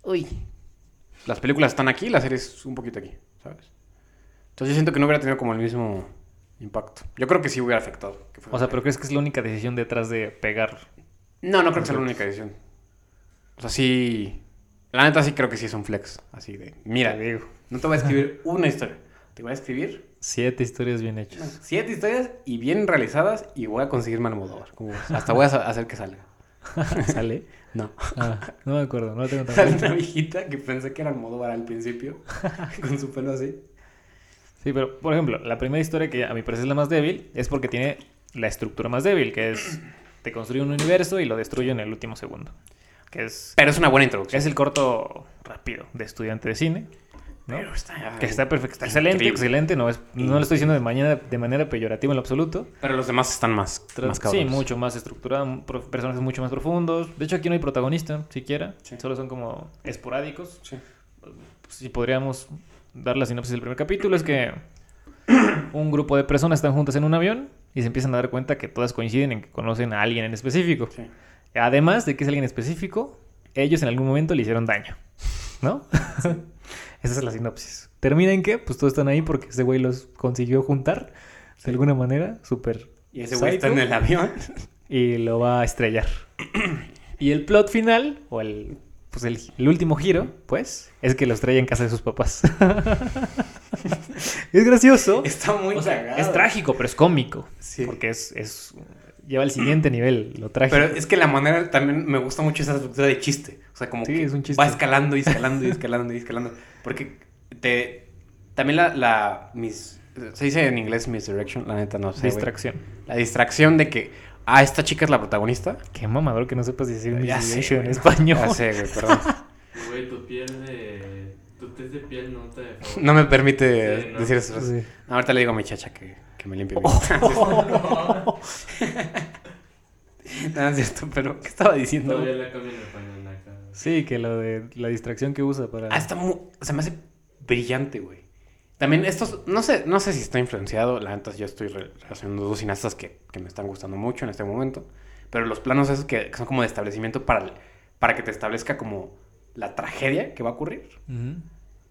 Uy. Las películas están aquí, las series un poquito aquí, ¿sabes? Entonces yo siento que no hubiera tenido como el mismo impacto. Yo creo que sí hubiera afectado. O sea, ¿pero crees que es la única decisión detrás de pegar? no, no creo que sea la única edición. O sea, sí. La neta sí creo que sí es un flex. Así de. Mira, Te digo. no te voy a escribir una historia. Te voy a escribir Siete historias bien hechas. siete historias y bien realizadas y voy a conseguirme Almodóvar. como. Hasta voy a hacer que salga. ¿Sale? No. Ah, no me acuerdo, no lo tengo tan Sale una viejita que pensé que era Almodóvar al principio. con su pelo así. Sí, pero por ejemplo, la primera historia que a mi parecer es la más débil es porque tiene la estructura más débil, que es te construye un universo y lo destruye en el último segundo. Que es, Pero es una buena introducción. es el corto rápido de estudiante de cine. ¿No? Pero está. Que está perfecto, está excelente, Increíble. excelente, no, es, no lo estoy diciendo de manera, de manera peyorativa en lo absoluto. Pero los demás están más, más sí, cabrones. mucho más estructurado, personajes mucho más profundos. De hecho, aquí no hay protagonista, siquiera. Sí. Solo son como esporádicos. Sí. Si podríamos dar la sinopsis del primer capítulo, es que un grupo de personas están juntas en un avión y se empiezan a dar cuenta que todas coinciden en que conocen a alguien en específico. Sí. Además de que es alguien específico, ellos en algún momento le hicieron daño. ¿No? Esa es la sinopsis. ¿Termina en qué? Pues todos están ahí porque ese güey los consiguió juntar de alguna manera, súper. Y ese güey está en el avión. Y lo va a estrellar. y el plot final, o el, pues el, el último giro, pues, es que lo estrella en casa de sus papás. es gracioso. Está muy O sea, es trágico, pero es cómico. Sí. Porque es, es. Lleva al siguiente nivel, lo trágico. Pero es que la manera también me gusta mucho esa estructura de chiste. O sea, como Sí, que es un chiste. va escalando y escalando y escalando y escalando. Porque te también la, la mis se dice en inglés misdirection, la neta no sé. Distracción. La distracción de que ah, esta chica es la protagonista. Qué mamador que no sepas decir misdirection en español. Ya sé, güey, perdón. Güey, tu piel de. Tu test de piel no te. No me permite Sí, no. decir eso. Sí. Ahorita le digo a mi chacha que, que me limpie bien. no, es cierto, pero ¿qué estaba diciendo? Todavía la cambian el pañal acá. Sí, que lo de la distracción que usa para. Ah, está muy... Se me hace brillante, güey. También estos... No sé, no sé si está influenciado. La neta, yo estoy re- relacionando dos cineastas que, que me están gustando mucho en este momento. Pero los planos esos que, que son como de establecimiento para, para que te establezca como la tragedia que va a ocurrir. Ujú.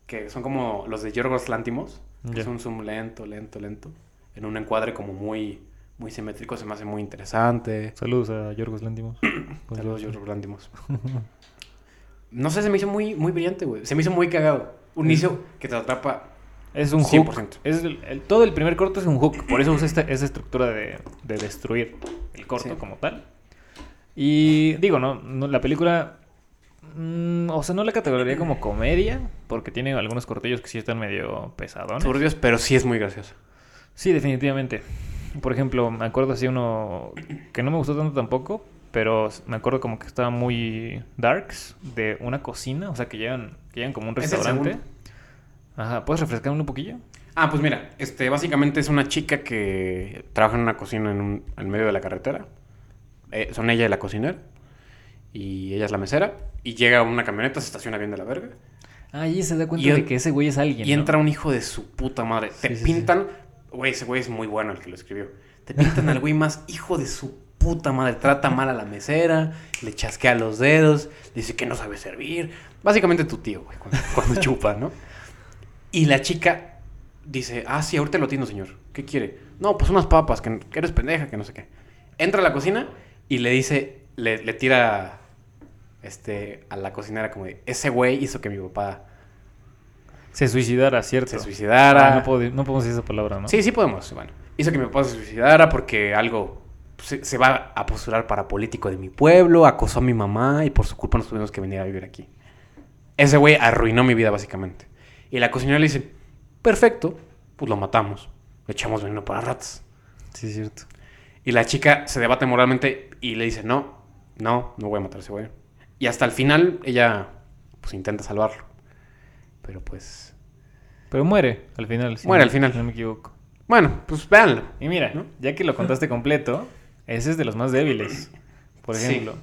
Que son como los de Yorgos Lántimos. Que Ya. es un zoom lento, lento, lento. En un encuadre como muy... Muy simétrico, se me hace muy interesante. Saludos a Yorgos Lántimos. Saludos, Yorgos Lántimos. No sé, se me hizo muy, muy brillante, güey. Se me hizo muy cagado. Un inicio que te atrapa Es un 100%. hook. Es el- el- todo el primer corto es un hook. Por eso usa esta, esa estructura de, de destruir el corto Sí. como tal. Y digo, no, no la película. mm, o sea, no la categorizaría como comedia. Porque tiene algunos cortillos que sí están medio pesadones. turbios, pero sí es muy gracioso. Sí, definitivamente. Por ejemplo, me acuerdo así uno que no me gustó tanto tampoco, pero me acuerdo como que estaba muy darks de una cocina, o sea, que llegan, que llegan como un restaurante. Ajá, ¿puedes refrescarme un poquillo? Ah, pues mira, este, básicamente es una chica que trabaja en una cocina en, un, en medio de la carretera. Eh, son ella y la cocinera. Y ella es la mesera. Y llega una camioneta, se estaciona bien de la verga. Ah, y se da cuenta Y de que ese güey es alguien. Y ¿no? entra un hijo de su puta madre. Te Sí, pintan. Güey, ese güey es muy bueno el que lo escribió. Te pintan al güey más hijo de su puta madre. Trata mal a la mesera, le chasquea los dedos, dice que no sabe servir. Básicamente tu tío, güey, cuando, cuando chupa, ¿no? Y la chica dice: Ah, sí, ahorita lo atiendo, señor. ¿Qué quiere? No, pues unas papas, que, que eres pendeja, que no sé qué. Entra a la cocina y le dice, le, le tira este, a la cocinera como de: Ese güey hizo que mi papá Se suicidara, ¿cierto? se suicidara. Ah, no, puedo- no podemos decir esa palabra, ¿no? Sí, sí podemos. Bueno, hizo que mi papá se suicidara porque algo se, se va a postular para político de mi pueblo, acosó a mi mamá y por su culpa nos tuvimos que venir a vivir aquí. Ese güey arruinó mi vida básicamente. Y la cocinera le dice, perfecto, pues lo matamos. Le echamos veneno para ratas. Sí, es cierto. Y la chica se debate moralmente y le dice, no, no, no voy a matar a ese güey. Y hasta el final ella pues intenta salvarlo. Pero pues Pero muere al final. si Muere no- al final. si no me equivoco. Bueno, pues véanlo. Y mira, ¿No? ya que lo contaste completo, ese es de los más débiles. Por Sí. ejemplo,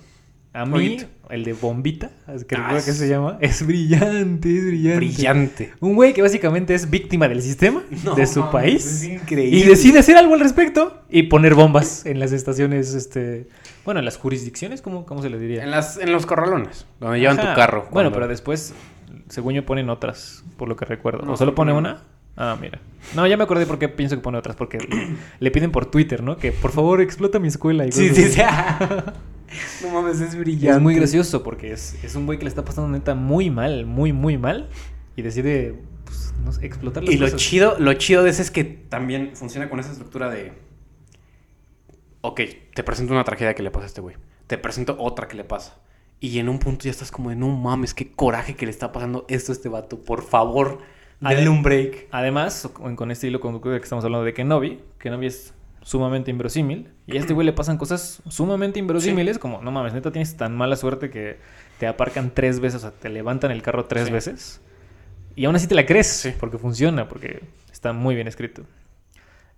a mí, Poquito. el de Bombita, que Ah, que es- se llama, es brillante, es brillante. Brillante. Un güey que básicamente es víctima del sistema de su país. es increíble. Y decide hacer algo al respecto y poner bombas en las estaciones, este... Bueno, en las jurisdicciones, ¿cómo, cómo se le diría? En, las, en los corralones, donde llevan Ajá. tu carro. Bueno, pero después, según yo, ponen otras, por lo que recuerdo. No, ¿O solo pone una? Ah, mira. No, ya me acordé por qué pienso que pone otras. Porque le, le piden por Twitter, ¿no? Que por favor explota mi escuela. Y Sí, sí, sí. no mames, es brillante. es muy gracioso porque es, es un güey que le está pasando neta muy mal, muy, muy mal. Y decide, pues, no sé, explotar las Y lo chido, lo chido de ese es que también funciona con esa estructura de. Ok, te presento una tragedia que le pasa a este güey. Te presento otra que le pasa. Y en un punto ya estás como de no mames, qué coraje que le está pasando esto a este vato. Por favor, Adem- un break. Además, con, con este hilo conductor que estamos hablando de Kenobi, Kenobi es sumamente inverosímil. Y a este güey le pasan cosas sumamente inverosímiles, como, no mames, neta tienes tan mala suerte que te aparcan tres veces, o sea, te levantan el carro tres Sí. veces. Y aún así te la crees, Sí. porque funciona, porque está muy bien escrito.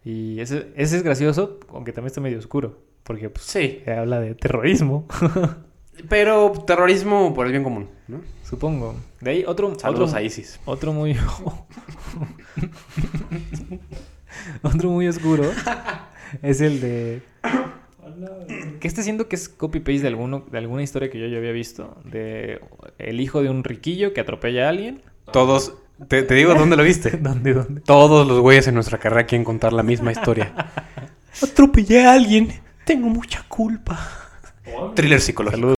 Y ese, ese es gracioso, aunque también está medio oscuro, porque pues, Sí, habla de terrorismo, pero terrorismo por el bien común, ¿no? supongo. De ahí otro, Saludos otro, a ISIS. Otro muy. Otro muy oscuro es el de. Que este siento que es copy-paste de, alguno, de alguna historia que yo ya había visto. De el hijo de un riquillo que atropella a alguien. Todos, te, te digo dónde lo viste. ¿Dónde, dónde? Todos los güeyes en nuestra carrera quieren contar la misma historia. Atropellé a alguien. Tengo mucha culpa. Thriller psicológico.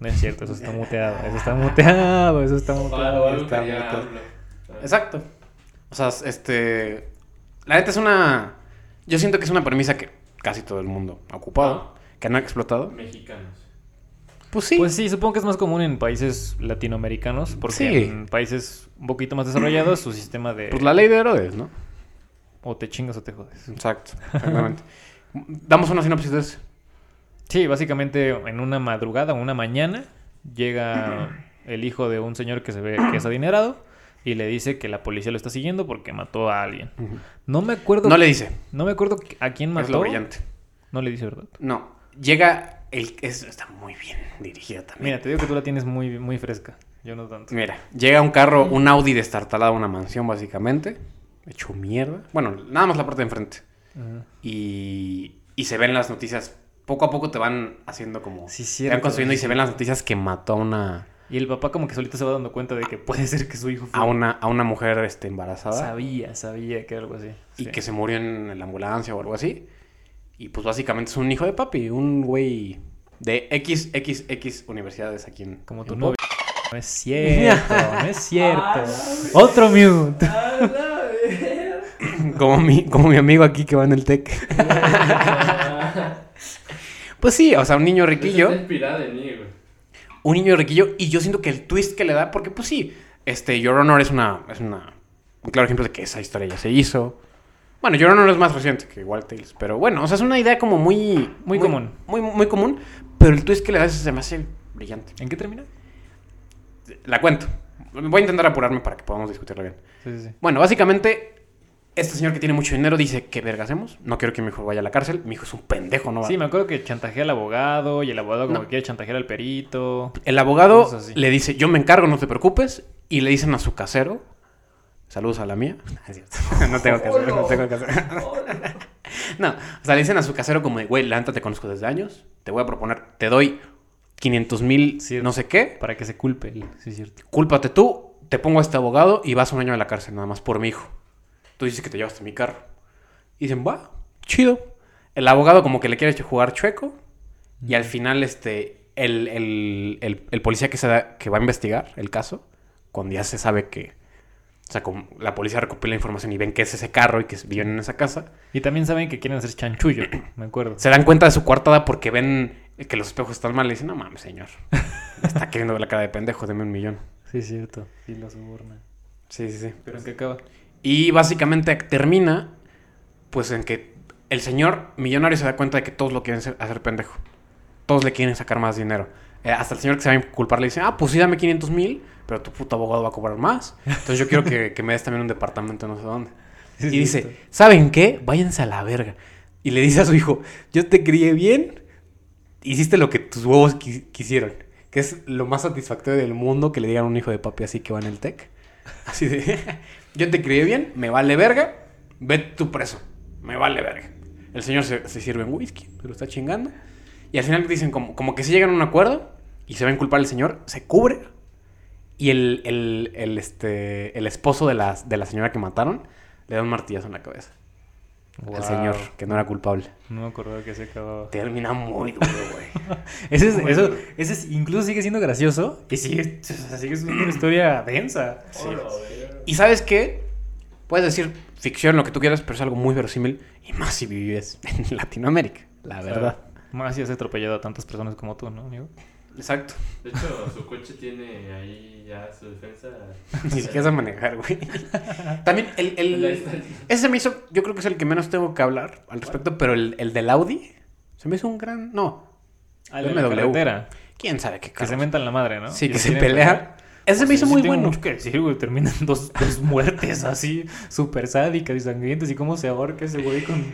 No es cierto, eso está muteado. Eso está muteado, eso está muteado. está muerto. Exacto. O sea, este. La neta es una. Yo siento que es una premisa que casi todo el mundo ha ocupado, que no ha explotado. Mexicanos. Pues sí. Pues sí, supongo que es más común en países latinoamericanos, porque Sí. en países un poquito más desarrollados su sistema de Pues la ley de Herodes, ¿no? o te chingas o te jodes. Exacto. Exactamente. Damos una sinopsis de eso. Sí, básicamente en una madrugada o una mañana llega el hijo de un señor que se ve que es adinerado y le dice que la policía lo está siguiendo porque mató a alguien. No me acuerdo. No le dice. no me acuerdo a quién mató. Es lo brillante. No le dice, ¿verdad? No. Llega. El, es- está muy bien dirigida también. Mira, te digo que tú la tienes muy, muy fresca. Yo no tanto. Mira, llega un carro, un Audi destartalado a una mansión, básicamente. Hecho mierda. Bueno, nada más la parte de enfrente. Y, y se ven las noticias. Poco a poco te van haciendo como. Sí, te cierto. van construyendo y se ven las noticias que mató a una. Y el papá como que solito se va dando cuenta de que puede ser que su hijo fue... A una, a una mujer este, embarazada. Sabía, sabía que era algo así. Y Sí. que se murió en la ambulancia o algo así. Y pues básicamente es un hijo de papi. Un güey de XXX universidades aquí en. Como tu en novio. No es cierto, no es cierto. Otro mute. como, mi, como mi amigo aquí que va en el TEC. pues sí, o sea, un niño riquillo. Está inspirada en mí, güey. un niño riquillo y yo siento que el twist que le da, porque pues sí, este, Your Honor es una, es una, un claro ejemplo de que esa historia ya se hizo. Bueno, Your Honor es más reciente que Wild Tales, pero bueno, o sea, es una idea como muy... Muy común. Muy, muy común, pero el twist que le da se me hace brillante. ¿En qué termina? La cuento. Voy a intentar apurarme para que podamos discutirla bien. Sí, sí, sí. Bueno, básicamente, este señor que tiene mucho dinero dice, ¿qué verga hacemos? No quiero que mi hijo vaya a la cárcel. Mi hijo es un pendejo, ¿no? va". Sí, me acuerdo que chantajea al abogado y el abogado como No. que quiere chantajear al perito. El abogado le dice, yo me encargo, no te preocupes. Y le dicen a su casero, saludos a la mía. No tengo casero, no tengo casero. no, o sea, le dicen a su casero como de, güey, la neta te conozco desde años. Te voy a proponer, te doy 500 mil, no sé qué. Para que se culpe. Sí, es cierto. Cúlpate tú, te pongo a este abogado y vas un año a la cárcel nada más por mi hijo. Tú dices que te llevaste mi carro. Y dicen, va, chido. El abogado como que le quiere jugar chueco. Y al final, este, el, el- el- el policía que, se da- que va a investigar el caso, cuando ya se sabe que, o sea, como la policía recopila información y ven que es ese carro y que viven en esa casa, Y también saben que quieren hacer chanchullo, me acuerdo. se dan cuenta de su coartada porque ven que los espejos están mal y dicen, no mames, señor. Está queriendo ver la cara de pendejo, deme un millón. Sí, es cierto. Sí, lo soborna. Sí, sí, sí. Pero en qué acaba. Y básicamente termina, pues en que el señor millonario se da cuenta de que todos lo quieren hacer pendejo. Todos le quieren sacar más dinero. eh, hasta el señor que se va a inculpar le dice, ah, pues sí, dame 500 mil, pero tu puto abogado va a cobrar más. Entonces yo quiero que, que me des también un departamento no sé dónde. Sí, y dice. ¿saben qué? Váyanse a la verga. Y le dice a su hijo, yo te crié bien, hiciste lo que tus huevos qui- quisieron. Que es lo más satisfactorio del mundo que le digan a un hijo de papi así que va en el tech. Así de, yo te crié bien, me vale verga, ve tú preso, me vale verga. El señor se, se sirve en whisky, se lo está chingando. Y al final dicen como, como que si llegan a un acuerdo y se va a inculpar el señor, se cubre. Y el, el, el, este, el esposo de la, de la señora que mataron le da un martillazo en la cabeza. Al Wow. señor, que no era culpable. No me acordaba que se acababa. Termina muy duro, güey. Ese, es, eso, ese es- incluso sigue siendo gracioso y sigue, sigue siendo una historia densa. ¿Y sabes qué? Puedes decir ficción, lo que tú quieras, pero es algo muy verosímil. Y más si vives en Latinoamérica, la verdad. Más si has atropellado a tantas personas como tú, ¿no, amigo? Exacto. De hecho, su coche tiene ahí ya su defensa. Ni siquiera sabes manejar, güey. También el... el- está. ese se me hizo, yo creo que es el que menos tengo que hablar al respecto, pero el, el del Audi se me hizo un gran... No, Ah, el de la BMW. carretera. quién sabe qué Que carro. se mentan la madre, ¿no? Sí, que se pelea. Ese se me Pues hizo sí muy tengo bueno. mucho que decir, güey. Terminan dos, dos muertes así, súper sádicas y sangrientas. Y cómo se ahorca ese güey con...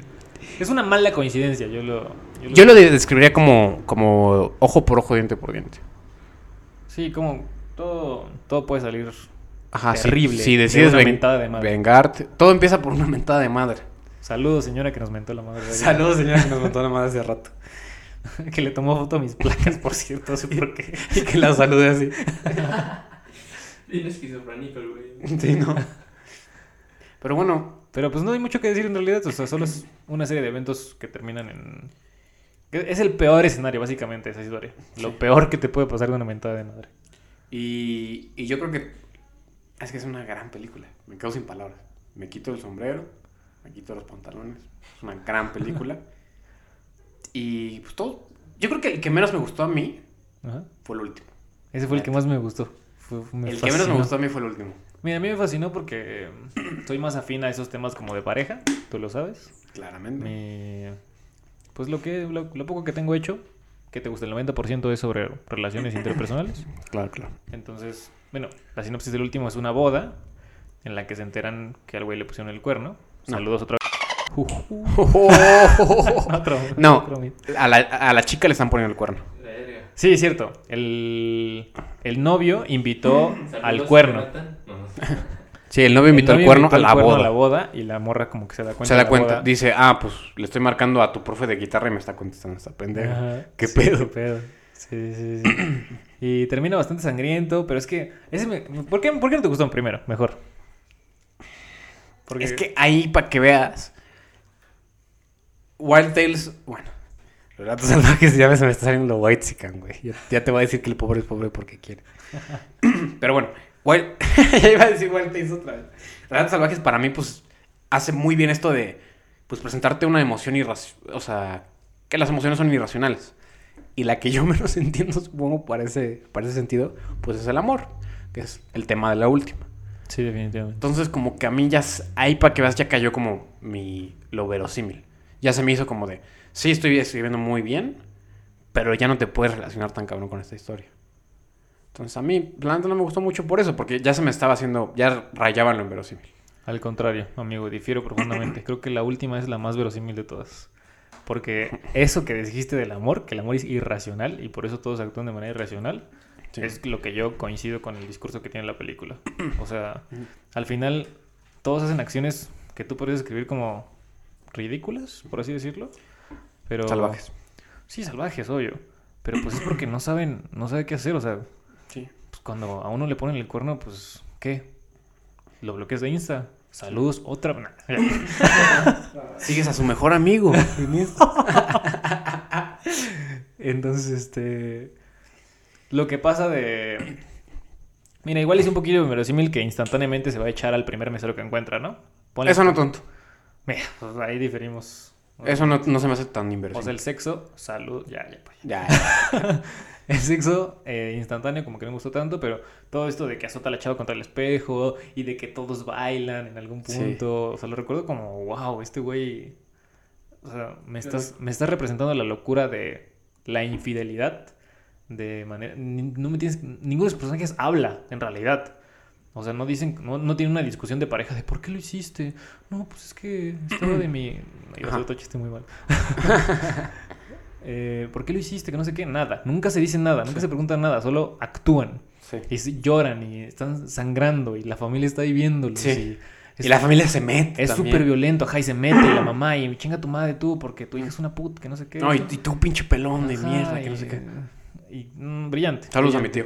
Es una mala coincidencia, yo lo... Yo lo, Yo lo de- describiría como, como ojo por ojo, diente por diente. Sí, como todo, todo puede salir Ajá, terrible. Si de decides una ven- mentada de madre. vengarte. Todo empieza por una mentada de madre. Saludos, señora que nos mentó la madre. Saludos, señora, que nos montó la madre hace rato. que le tomó foto a mis placas, por cierto, no sé por qué. Y que la salude así. Bien esquizofrénico el güey. Sí, no. Pero bueno, Pero pues no hay mucho que decir en realidad, o sea, solo es una serie de eventos que terminan en... Es el peor escenario, básicamente, esa historia. Lo peor que te puede pasar de una mentada de madre. y, y yo creo que es que es una gran película. Me quedo sin palabras. Me quito el sombrero, me quito los pantalones. Es una gran película. y pues todo. Yo creo que el que menos me gustó a mí Ajá. fue el último. Ese fue el que más me gustó. Fue- me el que menos me gustó a mí fue el último. Mira, a mí me fascinó porque eh, soy más afín a esos temas como de pareja, tú lo sabes. Claramente. Pues lo, que, lo, lo poco que tengo hecho, que te gusta, el 90% es sobre relaciones interpersonales. Claro, claro. Entonces, bueno, la sinopsis del último es una boda en la que se enteran que al güey le pusieron el cuerno. No. Saludos otra Otro- no, otro mito. a la, a la chica le están poniendo el cuerno. Sí, es cierto. El, el novio invitó al cuerno. Sí, el novio invitó novio cuerno a la cuerno boda. a la boda y la morra como que se da cuenta. Se da cuenta, boda. dice, ah, pues le estoy marcando a tu profe de guitarra y me está contestando esta pendeja. Ajá, ¿Qué sí, pedo? ¿Qué pedo? Sí, sí, sí. y termina bastante sangriento, pero es que... Ese me- ¿por, qué, ¿Por qué no te gustó primero? Mejor. Porque... Es que ahí, para que veas, Wild Tales, bueno, Relatos Salvajes ya ves, me está saliendo lo White güey. Ya, ya te voy a decir que el pobre es pobre porque quiere. Pero bueno, Wild... ya iba a decir Wild Tales otra vez. Relatos Salvajes para mí, pues, hace muy bien esto de, pues, presentarte una emoción irracional, o sea, que las emociones son irracionales. Y la que yo menos entiendo, supongo, para ese, para ese sentido, pues es el amor, que es el tema de la última. Sí, definitivamente. Entonces, como que a mí ya, ahí para que veas, ya cayó como mi, lo verosímil. Ya se me hizo como de, sí, estoy escribiendo muy bien, pero ya no te puedes relacionar tan cabrón con esta historia. Entonces, a mí, la no me gustó mucho por eso, porque ya se me estaba haciendo, ya rayaban lo inverosímil. Al contrario, amigo, difiero profundamente. Creo que la última es la más verosímil de todas. Porque eso que dijiste del amor, que el amor es irracional y por eso todos actúan de manera irracional, Sí. es lo que yo coincido con el discurso que tiene la película. O sea, al final todos hacen acciones que tú podrías escribir como ridículas, por así decirlo. Pero Salvajes. Sí, salvajes, obvio. Pero pues es porque no saben, no saben qué hacer. O sea, Sí. pues cuando a uno le ponen el cuerno, pues, ¿qué? Lo bloqueas de Insta. Saludos, otra. Sigues a su mejor amigo. Entonces, este. Lo que pasa de. Mira, igual es un poquillo inverosímil que instantáneamente se va a echar al primer mesero que encuentra, ¿no? Ponle- Eso no tonto. Mira, pues ahí diferimos. Eso no, no se me hace tan O sea, inverosímil. el sexo, salud, ya, ya, pues. Ya, ya. El sexo eh, instantáneo como que no me gustó tanto, pero todo esto de que azota a la chava contra el espejo y de que todos bailan en algún Sí. punto, o sea, lo recuerdo como, wow, este güey, o sea, me estás, me estás representando la locura de la infidelidad de manera... No me tienes... Ninguno de los personajes habla, en realidad. O sea, no dicen... No, no tienen una discusión de pareja de ¿por qué lo hiciste? No, pues es que estaba de mi... Iba a hacer otro chiste muy mal. Eh, ¿Por qué lo hiciste? Que no sé qué. Nada. Nunca se dice nada. Nunca se preguntan nada. Solo actúan. Sí. Y lloran y están sangrando y la familia está ahí viéndolos. Sí. Y, Y la familia se mete. es súper violento, ajá, y se mete y la mamá y chinga tu madre tú porque tu hija es una puta, que no sé qué. No, y, y tú, pinche pelón de Ajá, mierda, que y- no sé qué. Y, mm, brillante. Saludos a mi tío.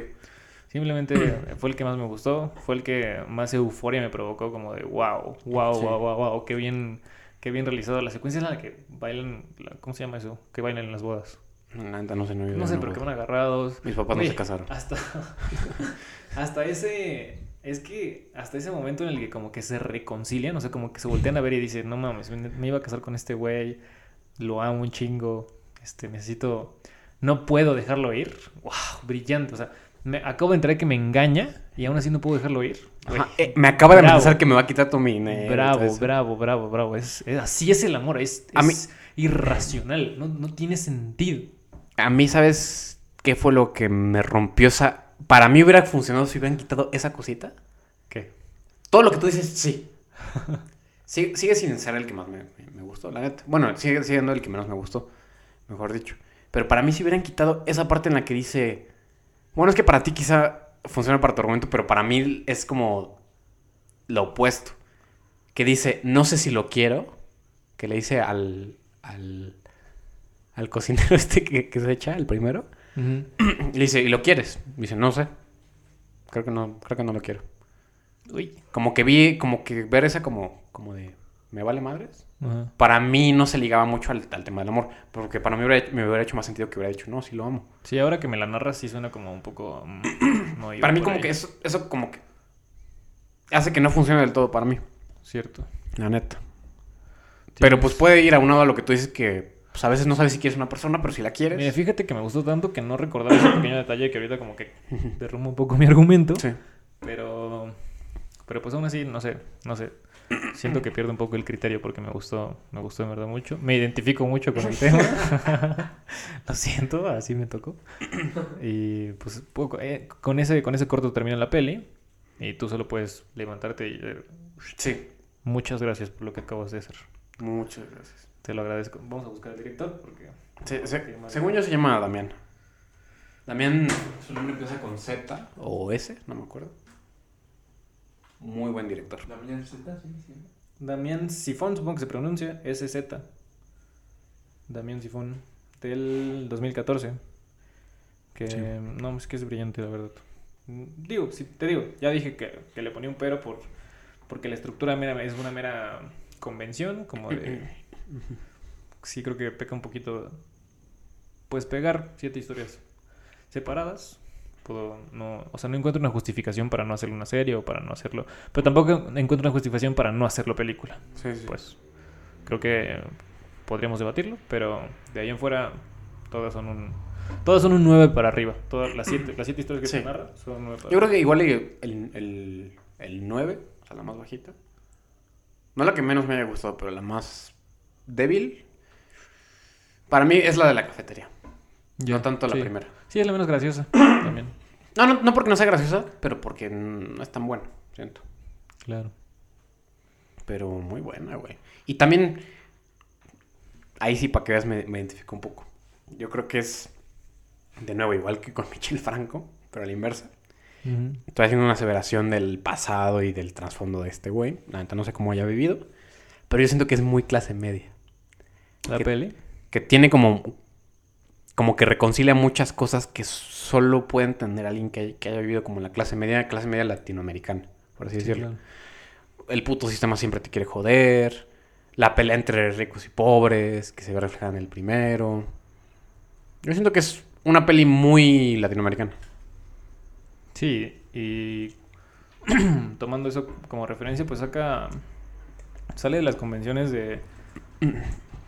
Simplemente fue el que más me gustó, fue el que más euforia me provocó, como de wow, wow, Sí. wow, wow, wow, qué bien, qué bien realizado. La secuencia en la que bailan, la- ¿cómo se llama eso? Que bailan en las bodas. La neta no sé, no, No sé, pero que van agarrados. Mis papás no se casaron. Hasta, hasta ese. Es que hasta ese momento en el que como que se reconcilian, o sea, como que se voltean a ver y dicen, no mames, me, me iba a casar con este güey, lo amo un chingo, este, necesito, no puedo dejarlo ir. Wow, brillante, o sea, me, acabo de enterar que me engaña y aún así no puedo dejarlo ir. Ajá, eh, me acaba de amenazar que me va a quitar tu dinero. bravo, bravo, bravo, bravo, es, es- así es el amor, es, mí- irracional, no, no tiene sentido. A mí, ¿sabes qué fue lo que me rompió esa... Para mí hubiera funcionado si hubieran quitado esa cosita. ¿Qué? Todo lo que tú dices, sí. sigue, sigue sin ser el que más me, me- me gustó, la neta. Bueno, sigue siendo el que menos me gustó, mejor dicho. Pero para mí si hubieran quitado esa parte en la que dice... Bueno, es que para ti quizá funciona para tu argumento, pero para mí es como lo opuesto. Que dice, no sé si lo quiero. Que le dice al... al al cocinero este que, que se echa, el primero. Le dice, ¿y lo quieres? Dice, no sé. Creo que no, creo que no lo quiero. Uy. Como que vi, como que ver esa como, como de, ¿me vale madres? Ajá. Para mí no se ligaba mucho al, al tema del amor. Porque para mí hubiera- me hubiera hecho más sentido que hubiera dicho, no, sí lo amo. Sí, ahora que me la narras sí suena como un poco... mm, para mí como ahí. que eso, eso como que hace que no funcione del todo para mí. Cierto. La neta. Pero pues puede ir aunado a lo que tú dices que pues, a veces no sabes si quieres una persona, pero si la quieres. Mira, fíjate que me gustó tanto que no recordaba ese pequeño detalle que ahorita como que derrumba un poco mi argumento. Sí. Pero... Pero pues aún así, no sé, no sé. Siento que pierdo un poco el criterio porque me gustó, me gustó de verdad mucho. Me identifico mucho con el tema. Lo siento, así me tocó. Y pues poco, eh, con, ese, con ese corto termina la peli. Y tú solo puedes levantarte y... eh, Sí. Muchas gracias por lo que acabas de hacer. Muchas gracias. Te lo agradezco. Vamos a buscar al director porque... Se- según yo se llama Damián. Damián, su nombre empieza con Z o S, no me acuerdo. Muy buen director. Mañana Z, sí, sí. Damián Sifón, supongo que se pronuncia, SZ. Damián Sifón, del 2014. Que Sí. no, es que es brillante, la verdad. Digo, sí, te digo, ya dije que, que le ponía un pero por, porque la estructura mera, es una mera convención, como de... Sí, creo que peca un poquito. Pues pegar siete historias separadas. Puedo no, o sea, no encuentro una justificación para no hacerlo una serie o para no hacerlo. Pero tampoco encuentro una justificación para no hacerlo película. Sí, sí. Pues creo que podríamos debatirlo, pero de ahí en fuera todas son un todas son un 9 para arriba. Todas las siete, las siete historias que Sí. se narran son 9 para Yo creo que igual el, el, el, el 9, o sea, la más bajita. No la que menos me haya gustado, pero la más débil. Para mí es la de la cafetería. No tanto la sí. primera. Sí, es la menos graciosa también. No, no, no porque no sea graciosa, pero porque no es tan buena, siento. Claro. Pero muy buena, güey. Y también, ahí sí, para que veas, me, me identifico un poco. Yo creo que es, de nuevo, igual que con Michel Franco, pero a la inversa. Estoy haciendo una aseveración del pasado y del trasfondo de este güey. La neta no sé cómo haya vivido. Pero yo siento que es muy clase media. La ¿Qué- peli. Que tiene como... Como que reconcilia muchas cosas que solo puede entender alguien que, que haya vivido como la clase media, clase media latinoamericana, por así Sí, decirlo. claro. El puto sistema siempre te quiere joder. La pelea entre ricos y pobres, que se ve reflejada en el primero. Yo siento que es una peli muy latinoamericana. Sí, y tomando eso como referencia, pues acá sale de las convenciones de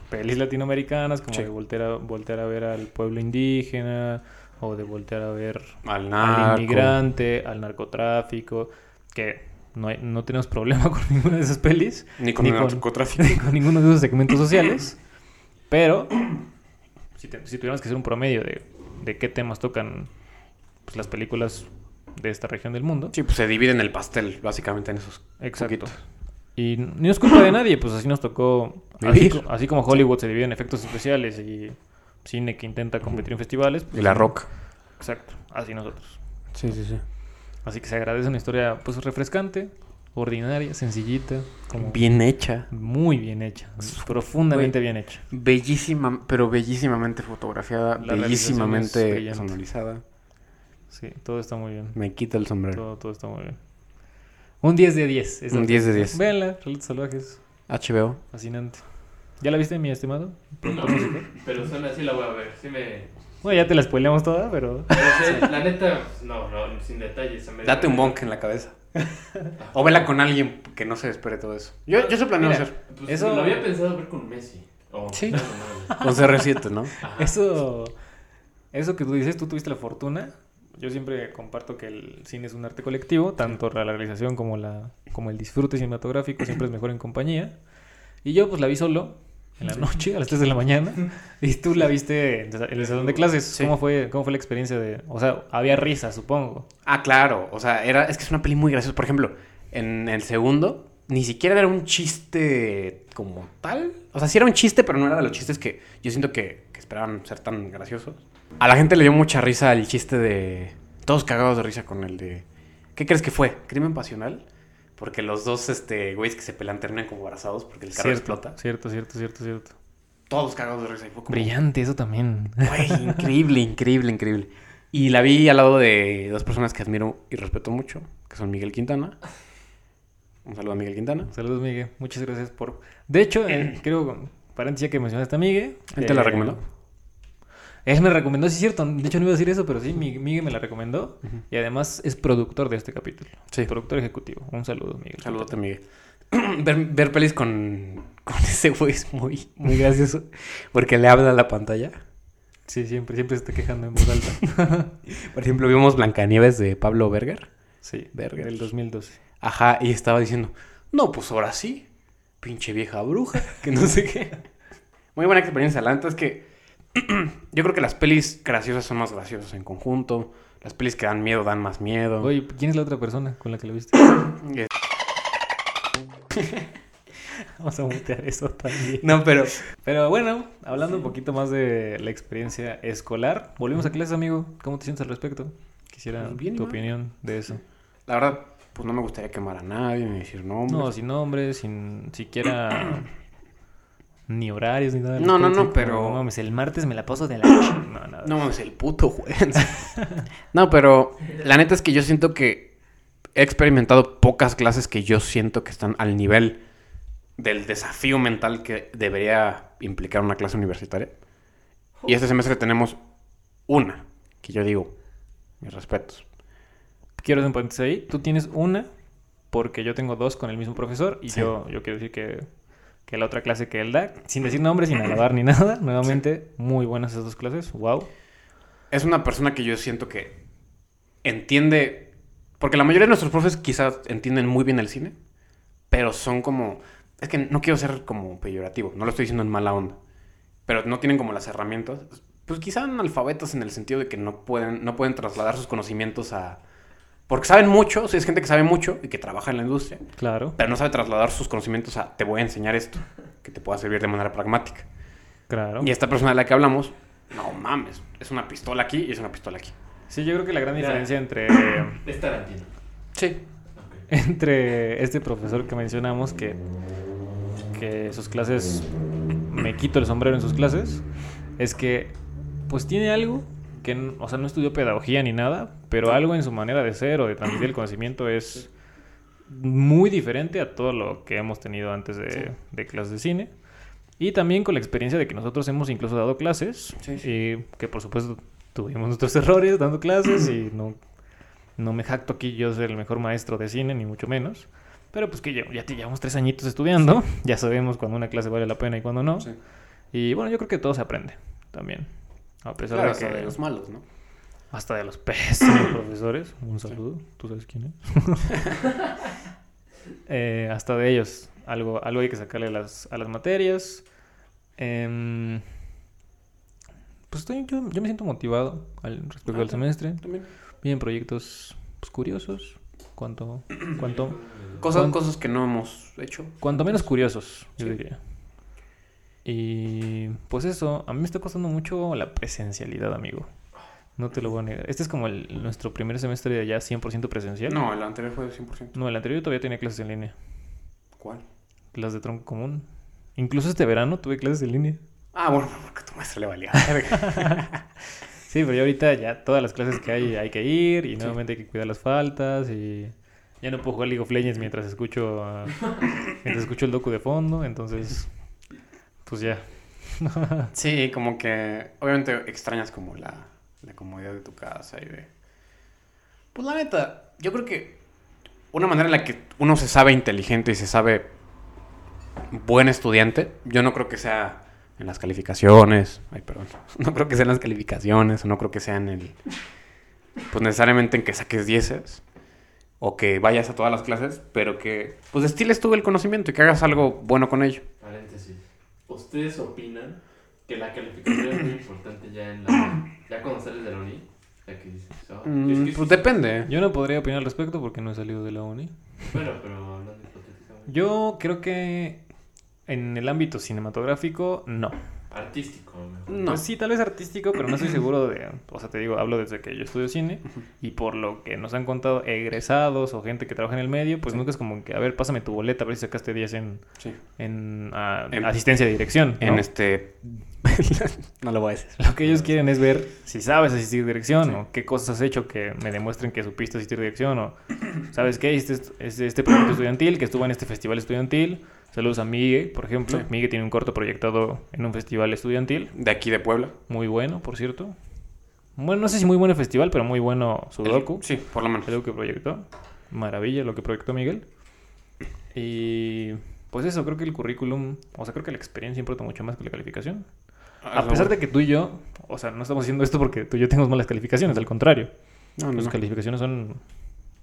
pelis latinoamericanas, como Sí. de voltear a, voltear a ver al pueblo indígena, o de voltear a ver Al inmigrante, al narcotráfico, que no, hay- no tenemos problema con ninguna de esas pelis, Ni con Ni el con- narcotráfico. ni con ninguno de esos segmentos sociales, pero si, te- si tuviéramos que hacer un promedio de de qué temas tocan pues, las películas de esta región del mundo. Sí, pues se divide en el pastel, básicamente, en esos Exacto. poquitos. Y no es culpa de nadie, pues así nos tocó. Así, así como Hollywood se divide en efectos especiales y cine que intenta competir en festivales. pues, Y la rock. Exacto, así nosotros. Sí, sí, sí. Así que se agradece una historia pues refrescante, ordinaria, sencillita, como Bien hecha. muy bien hecha, profundamente bien hecha. Bellísima, pero bellísimamente fotografiada, La bellísimamente sonorizada. Sí, todo está muy bien. Me quita el sombrero. Todo, todo está muy bien. Un 10 de 10. esa Un 10 de 10. Véanla, Relatos Salvajes. HBO. Fascinante. ¿Ya la viste, mi estimado? No, pero suena así la voy a ver. Sí me. Bueno, ya te la spoileamos toda, pero... pero sí, la neta, no, no, sin detalles. Date un bonk en la cabeza. o vela con alguien que no se espere todo eso. Yo, yo se planeo Mira, hacer. Pues Eso- lo había pensado ver con Messi. O Sí. Con CR7, ¿no? Ajá. Eso, eso que tú dices, tú tuviste la fortuna. Yo siempre comparto que el cine es un arte colectivo, tanto la realización como, la, como el disfrute cinematográfico siempre es mejor en compañía. Y yo pues la vi solo, en la noche, a las 3 de la mañana, y tú la viste en, el salón de clases. Sí. ¿Cómo, fue, ¿Cómo fue la experiencia de...? O sea, había risa, supongo. Ah, claro. O sea, era, es que es una peli muy graciosa. Por ejemplo, en el segundo, ni siquiera era un chiste como tal. O sea, sí era un chiste, pero no era de los chistes que yo siento que, que esperaban ser tan graciosos. A la gente le dio mucha risa el chiste de... Todos cagados de risa con el de... ¿Qué crees que fue? ¿Crimen pasional? Porque los dos, este, güeyes que se pelean terminan como abrazados porque el carro Cierto, explota. Cierto, cierto, cierto, cierto. Todos cagados de risa. Y fue como... Brillante, eso también. Güey, increíble, increíble, increíble. Y la vi al lado de dos personas que admiro y respeto mucho, que son Miguel Quintana. Un saludo a Miguel Quintana. Saludos, Miguel. Muchas gracias por... De hecho, eh, creo, paréntesis que mencionaste a Miguel. ¿Él te la eh, recomendó? Él me recomendó, sí es cierto. De hecho, no iba a decir eso, pero sí, Mi- Miguel me la recomendó. Y además es productor de este capítulo. Sí. Productor ejecutivo. Un saludo, Miguel. Saludote, Miguel. ver, ver pelis con, con ese güey es muy, muy gracioso. Porque le habla a la pantalla. Sí, siempre, siempre se está quejando en voz alta. Por ejemplo, vimos Blancanieves de Pablo Berger. sí, Verga. del 2012. Ajá, y estaba diciendo, no, pues ahora sí. Pinche vieja bruja. Que no sé qué. Muy buena experiencia. La es que yo creo que las pelis graciosas son más graciosas en conjunto. Las pelis que dan miedo dan más miedo. Oye, ¿quién es la otra persona con la que lo viste? Vamos a mutear eso también. No, pero Pero bueno, hablando un poquito más de la experiencia escolar, volvimos a clases, amigo. ¿Cómo te sientes al respecto? Quisiera Pues bien tu opinión de eso. la verdad, pues no me gustaría quemar a nadie ni decir nombres. No, sin nombres, sin siquiera ni horarios ni nada. No, no, no, pero- No mames, el martes me la paso de la... No, nada. No, es el puto juez. no, pero la neta es que yo siento que he experimentado pocas clases que yo siento que están al nivel del desafío mental que debería implicar una clase universitaria. Y este semestre tenemos una, que yo digo, mis respetos. Quiero hacer un paréntesis ahí. Tú tienes una porque yo tengo dos con el mismo profesor y Sí. yo, yo quiero decir que, que la otra clase que él da, sin decir nombres, sin alabar ni nada, nuevamente, muy buenas esas dos clases. Wow. Es una persona que yo siento que entiende, porque la mayoría de nuestros profes quizás entienden muy bien el cine, pero son como, es que no quiero ser como peyorativo, no lo estoy diciendo en mala onda, pero no tienen como las herramientas, pues quizás analfabetas en el sentido de que no pueden, no pueden trasladar sus conocimientos a... Porque saben mucho, o sea, es gente que sabe mucho y que trabaja en la industria, Claro, pero no sabe trasladar sus conocimientos a te voy a enseñar esto, que te pueda servir de manera pragmática. claro. Y esta persona de la que hablamos, no mames, es una pistola aquí y es una pistola aquí. Sí, yo creo que la gran Ya. diferencia entre, Es Tarantino. Sí. Entre este profesor que mencionamos, que, que sus clases, me quito el sombrero en sus clases, es que pues tiene algo que, o sea, no estudió pedagogía ni nada, pero algo en su manera de ser o de transmitir el conocimiento es muy diferente a todo lo que hemos tenido antes de, de clases de cine. Y también con la experiencia de que nosotros hemos incluso dado clases Sí, sí. y que por supuesto tuvimos nuestros errores dando clases y no, no me jacto aquí yo ser el mejor maestro de cine, ni mucho menos. Pero pues que ya, ya te llevamos tres añitos estudiando, ya sabemos cuando una clase vale la pena y cuando no. Sí. Y bueno, yo creo que todo se aprende también. A pesar Claro, de hasta que... de los malos, ¿no? Hasta de los pésimos profesores. Un saludo. ¿Tú sabes quién es? Eh, hasta de ellos. Algo, algo hay que sacarle a las, a las materias. Em, pues estoy, yo, yo me siento motivado al respecto Ah, del semestre. También. Vienen proyectos pues, curiosos. Cuanto, cuanto, Cosas, ¿Cuán- cosas que no hemos hecho. cuanto menos curiosos, yo Sí. diría. Y pues eso, a mí me está costando mucho la presencialidad, amigo. No te lo voy a negar. Este es como el- nuestro primer semestre de ya 100% presencial. No, el anterior fue de 100%. No, el anterior todavía tenía clases en línea. ¿Cuál? Las de tronco común. Incluso este verano tuve clases en línea. Ah, bueno, porque tu maestra le valía. Sí, pero ya ahorita ya todas las clases que hay hay que ir y nuevamente hay que cuidar las faltas y ya no puedo jugar League of Legends mientras escucho mientras escucho el docu de fondo, entonces pues ya. sí, como que obviamente extrañas como la, comodidad de tu casa y de... Pues la neta, yo creo que una manera en la que uno se sabe inteligente y se sabe buen estudiante, yo no creo que sea en las calificaciones, ay perdón, no creo que sea en las calificaciones, no creo que sea en el, pues necesariamente en que saques dieces, o que vayas a todas las clases, pero que pues destiles tú el conocimiento y que hagas algo bueno con ello. ¿Ustedes opinan que la calificación es muy importante ya en la ya cuando sales de la uni? Ya que dices, "Ah, Mm, es que pues sí". depende. Yo no podría opinar al respecto porque no he salido de la uni. Bueno, pero hablando hipotéticamente. Yo creo que en el ámbito cinematográfico no. Artístico, mejor. No. Pues sí, tal vez artístico, pero no estoy seguro de... O sea, te digo, hablo desde que yo estudio cine y por lo que nos han contado egresados o gente que trabaja en el medio, pues Sí. nunca es como que, a ver, pásame tu boleta, a ver si sacaste 10 en, Sí. en, ah, En- asistencia de dirección. ¿no? En este... no lo voy a decir. Lo que ellos quieren es ver si sabes asistir dirección Sí. o qué cosas has hecho que me demuestren que supiste asistir dirección o sabes qué, este, es este proyecto estudiantil que estuvo en este festival estudiantil. Saludos a Migue, por ejemplo. Sí. Migue tiene un corto proyectado en un festival estudiantil. De aquí de Puebla. Muy bueno, por cierto. Bueno, no sé si muy bueno el festival, pero muy bueno su El- docu. Sí, por lo menos. Es lo que proyectó. Maravilla lo que proyectó Miguel. Y pues eso, creo que el currículum, o sea, creo que la experiencia importa mucho más que la calificación. Ah, A pesar de que tú y yo, o sea, no estamos haciendo esto porque tú y yo tenemos malas calificaciones, al contrario. No, no, Tus no. calificaciones son,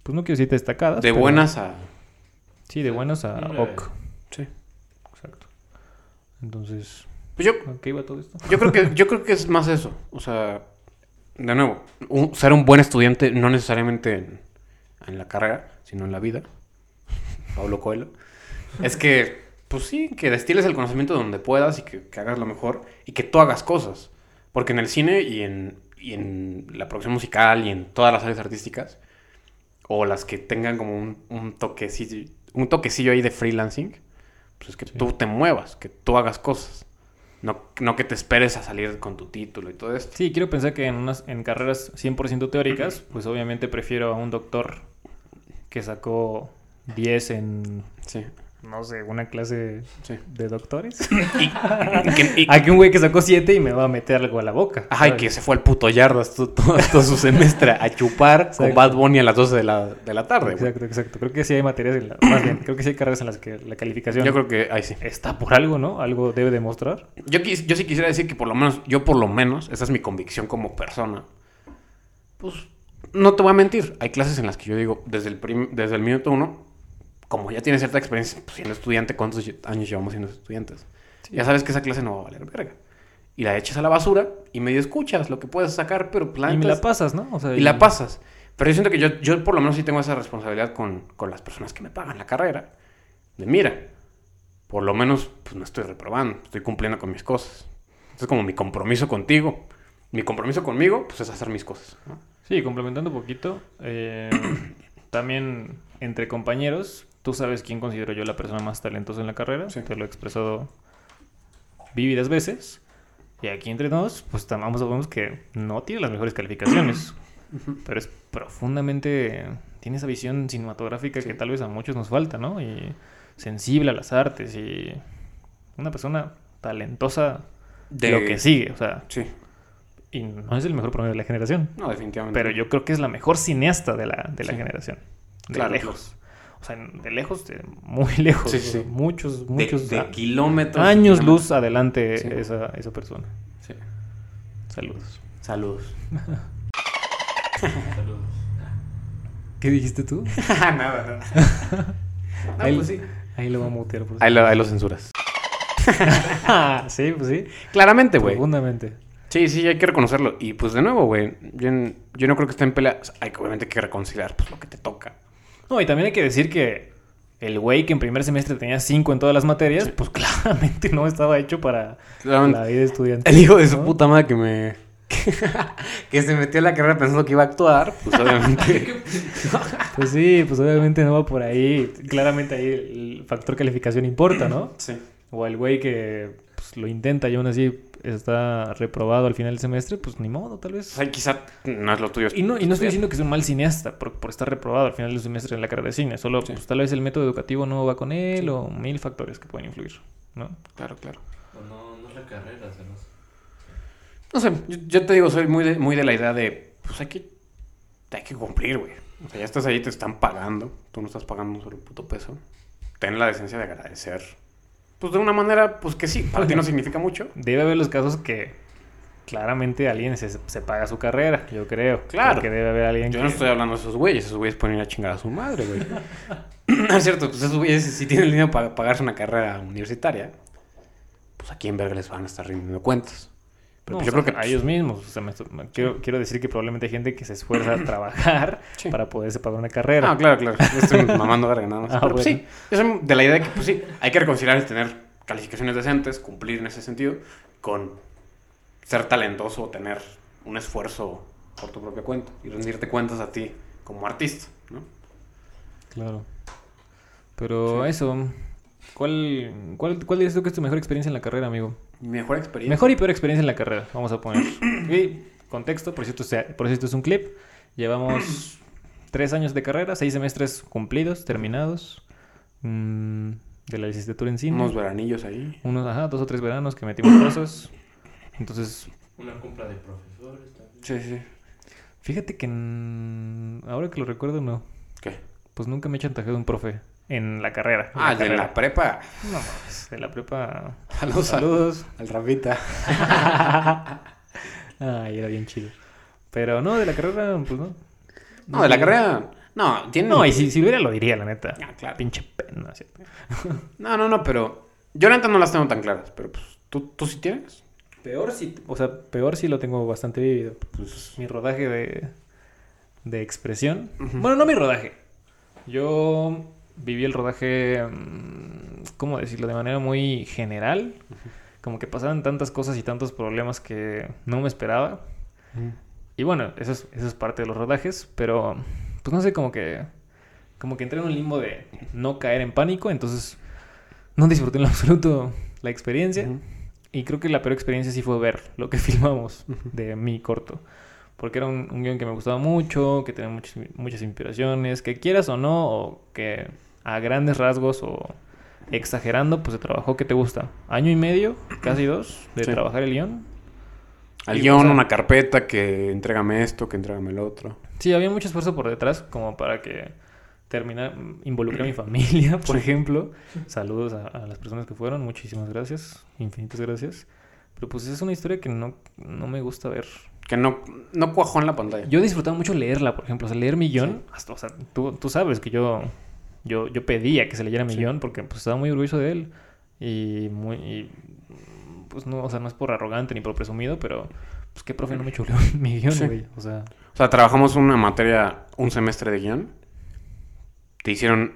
pues no quiero decir destacadas. De pero- buenas a... Sí, de buenas a. OK. Sí. Exacto. Entonces, Pues yo, ¿a qué iba todo esto? yo, creo que, yo creo que es más eso. O sea, de nuevo, un- ser un buen estudiante no necesariamente en, en la carrera, sino en la vida. Pablo Coelho. es que, pues sí, que destiles el conocimiento donde puedas y que, que hagas lo mejor y que tú hagas cosas. Porque en el cine y en, y en la producción musical y en todas las áreas artísticas, o las que tengan como un, un toquecillo, un toquecillo ahí de freelancing, pues es que Sí. tú te muevas, que tú hagas cosas. No, no que te esperes a salir con tu título y todo esto. Sí, quiero pensar que en, unas, en carreras 100% teóricas, pues obviamente prefiero a un doctor que sacó 10 en, Sí, no sé, una clase sí. de doctores. Y, que- y- a que un güey que sacó 7 y me va a meter algo a la boca. Ajá, y ¿sabes? que se fue al puto yardas todo, todo, todo su semestre a chupar con. Bad Bunny a las 12 de la, de la tarde. Exacto, exacto. Creo que sí hay materias, en la- más bien, creo que sí hay carreras en las que la calificación Yo creo que ahí sí. está por algo, ¿no? Algo debe demostrar. Yo, quis- yo sí quisiera decir que por lo menos, yo por lo menos, esa es mi convicción como persona. Pues no te voy a mentir, hay clases en las que yo digo, desde el, prim- desde el minuto uno, como ya tienes cierta experiencia pues, siendo estudiante, ¿cuántos años llevamos siendo estudiantes? Ya sabes que esa clase no va a valer verga. Y la echas a la basura y medio escuchas lo que puedes sacar, pero y me plantas la pasas, ¿no? O sea, y la pasas. Pero yo siento que yo, yo por lo menos sí tengo esa responsabilidad con, con las personas que me pagan la carrera. De mira, por lo menos pues no estoy reprobando, estoy cumpliendo con mis cosas. Es como mi compromiso contigo. Mi compromiso conmigo, pues es hacer mis cosas. ¿no? Sí, complementando un poquito, eh, también entre compañeros, tú sabes quién considero yo la persona más talentosa en la carrera, Sí. te lo he expresado vívidas veces, y aquí entre nos, pues tam- ambos sabemos que no tiene las mejores calificaciones, pero es profundamente, tiene esa visión cinematográfica Sí. que tal vez a muchos nos falta, ¿no? Y sensible a las artes y una persona talentosa de lo que sigue, o sea, Sí, y no es el mejor promedio de la generación. no, definitivamente. Pero yo creo que es la mejor cineasta de la, de la Sí. generación. De Claro, lejos. O sea, de lejos, de muy lejos. Sí, sí. Muchos, muchos de, a- kilómetros. años kilómetros. luz adelante Sí. esa, esa persona. Sí. Saludos. Saludos. Saludos. ¿Qué dijiste tú? nada, nada. No, ahí, pues sí. ahí lo va a mutear. Por Ahí lo, ahí lo censuras. sí, pues sí. Claramente, güey. Profundamente. Sí, sí, hay que reconocerlo. Y pues de nuevo, güey, yo, yo no creo que esté en pelea. O sea, hay que obviamente que reconciliar pues, lo que te toca. No, y también hay que decir que el güey que en primer semestre tenía cinco en todas las materias, pues claramente no estaba hecho para Claramente. la vida estudiante. El hijo de su puta madre que me. que se metió en la carrera pensando que iba a actuar, pues obviamente. Pues sí, pues obviamente no va por ahí. Claramente ahí el factor calificación importa, ¿no? sí. O el güey que pues, lo intenta y aún así está reprobado al final del semestre, pues ni modo, tal O vez. sea, quizá no es lo tuyo. Y no, y no estoy diciendo que sea un mal cineasta por, por estar reprobado al final del semestre en la carrera de cine. Solo Sí. pues, tal vez el método educativo no va con él o mil factores que pueden influir, ¿no? Claro, claro. O no, no es la carrera, se nos... No sé, yo, yo te digo, soy muy de, muy de la idea de, pues hay que, hay que cumplir, güey. O sea, ya estás ahí, te están pagando. Tú no estás pagando un solo puto peso. Ten la decencia de agradecer. Pues de una manera, pues que sí, para ti no significa mucho. Debe haber los casos que claramente alguien se, se paga su carrera, yo creo. Claro. Que debe haber alguien Yo que... no estoy hablando de esos güeyes, esos güeyes pueden ir a chingar a su madre, güey. es cierto, pues esos güeyes, si tienen el dinero para pagarse una carrera universitaria, pues aquí en verga les van a estar rindiendo cuentas. Pero No, o yo sea, creo que a ellos mismos. O sea, me estoy- me- quiero, quiero decir que probablemente hay gente que se esfuerza a trabajar Sí. para poderse pagar una carrera. Ah, claro, claro. Yo estoy mamando verga nada más. Ah, Pero pues, sí, yo soy de la idea de que, pues sí, hay que reconciliar el tener calificaciones decentes, cumplir en ese sentido, con ser talentoso o tener un esfuerzo por tu propia cuenta y rendirte cuentas a ti como artista, ¿no? Claro. Pero eso, ¿cuál, cuál, ¿cuál dirías tú que es tu mejor experiencia en la carrera, amigo? Mejor experiencia. Mejor y peor experiencia en la carrera, vamos a poner. Y contexto, por cierto, sea- por cierto es un clip. Llevamos tres años de carrera, seis semestres cumplidos, terminados. mm, de la licenciatura en cine. Unos veranillos ahí. Unos, ajá, dos o tres veranos que metimos cosas. Entonces, Una compra de profesores también. Sí, sí. fíjate que mm, ahora que lo recuerdo, no. ¿Qué? Pues nunca me he chantajeado un profe en la carrera. en Ah, el de carrera. la prepa. No, de la prepa. Saludos, Saludos. al Rafita. Ay, era bien chido. Pero no, de la carrera, pues no. No, de la carrera. No, tiene. No, y si, si lo hubiera, lo diría, la neta. Ah, claro. Pinche pena. No, no, no, pero. Yo la neta no las tengo tan claras, pero pues. ¿Tú, tú sí tienes? Peor sí. O sea, peor sí lo tengo bastante vivido. Pues mi rodaje de, de expresión. Bueno, no mi rodaje. Yo viví el rodaje, mm, ¿cómo decirlo? De manera muy general. Como que pasaban tantas cosas y tantos problemas que no me esperaba. Y bueno, eso es, eso es parte de los rodajes, pero pues no sé, como que como que entré en un limbo de no caer en pánico, entonces no disfruté en lo absoluto la experiencia. Y creo que la peor experiencia sí fue ver lo que filmamos de mi corto. Porque era un, un guion que me gustaba mucho, que tenía muchas, muchas inspiraciones, que quieras o no, o que a grandes rasgos o exagerando, pues se trabajó, ¿qué te gusta? Año y medio, casi dos, de Sí. trabajar el guion. Al guion, sea- una carpeta que entrégame esto, que entrégame el otro. Sí, había mucho esfuerzo por detrás, como para que terminar, involucrar a mi familia, por ejemplo. Saludos a, a las personas que fueron, muchísimas gracias, infinitas gracias. Pero pues es una historia que no, no me gusta ver. Que no, no cuajó en la pantalla. Yo disfrutaba mucho leerla, por ejemplo, o sea, leer mi guion, hasta, o sea, tú, tú sabes que yo, yo, yo pedía que se leyera mi Sí. guion porque pues estaba muy orgulloso de él y muy, y, pues no, o sea, no es por arrogante ni por presumido, pero pues qué profe no me chuleó mi guion, Sí. güey, o sea, O sea, trabajamos una materia, un semestre de guion. Te hicieron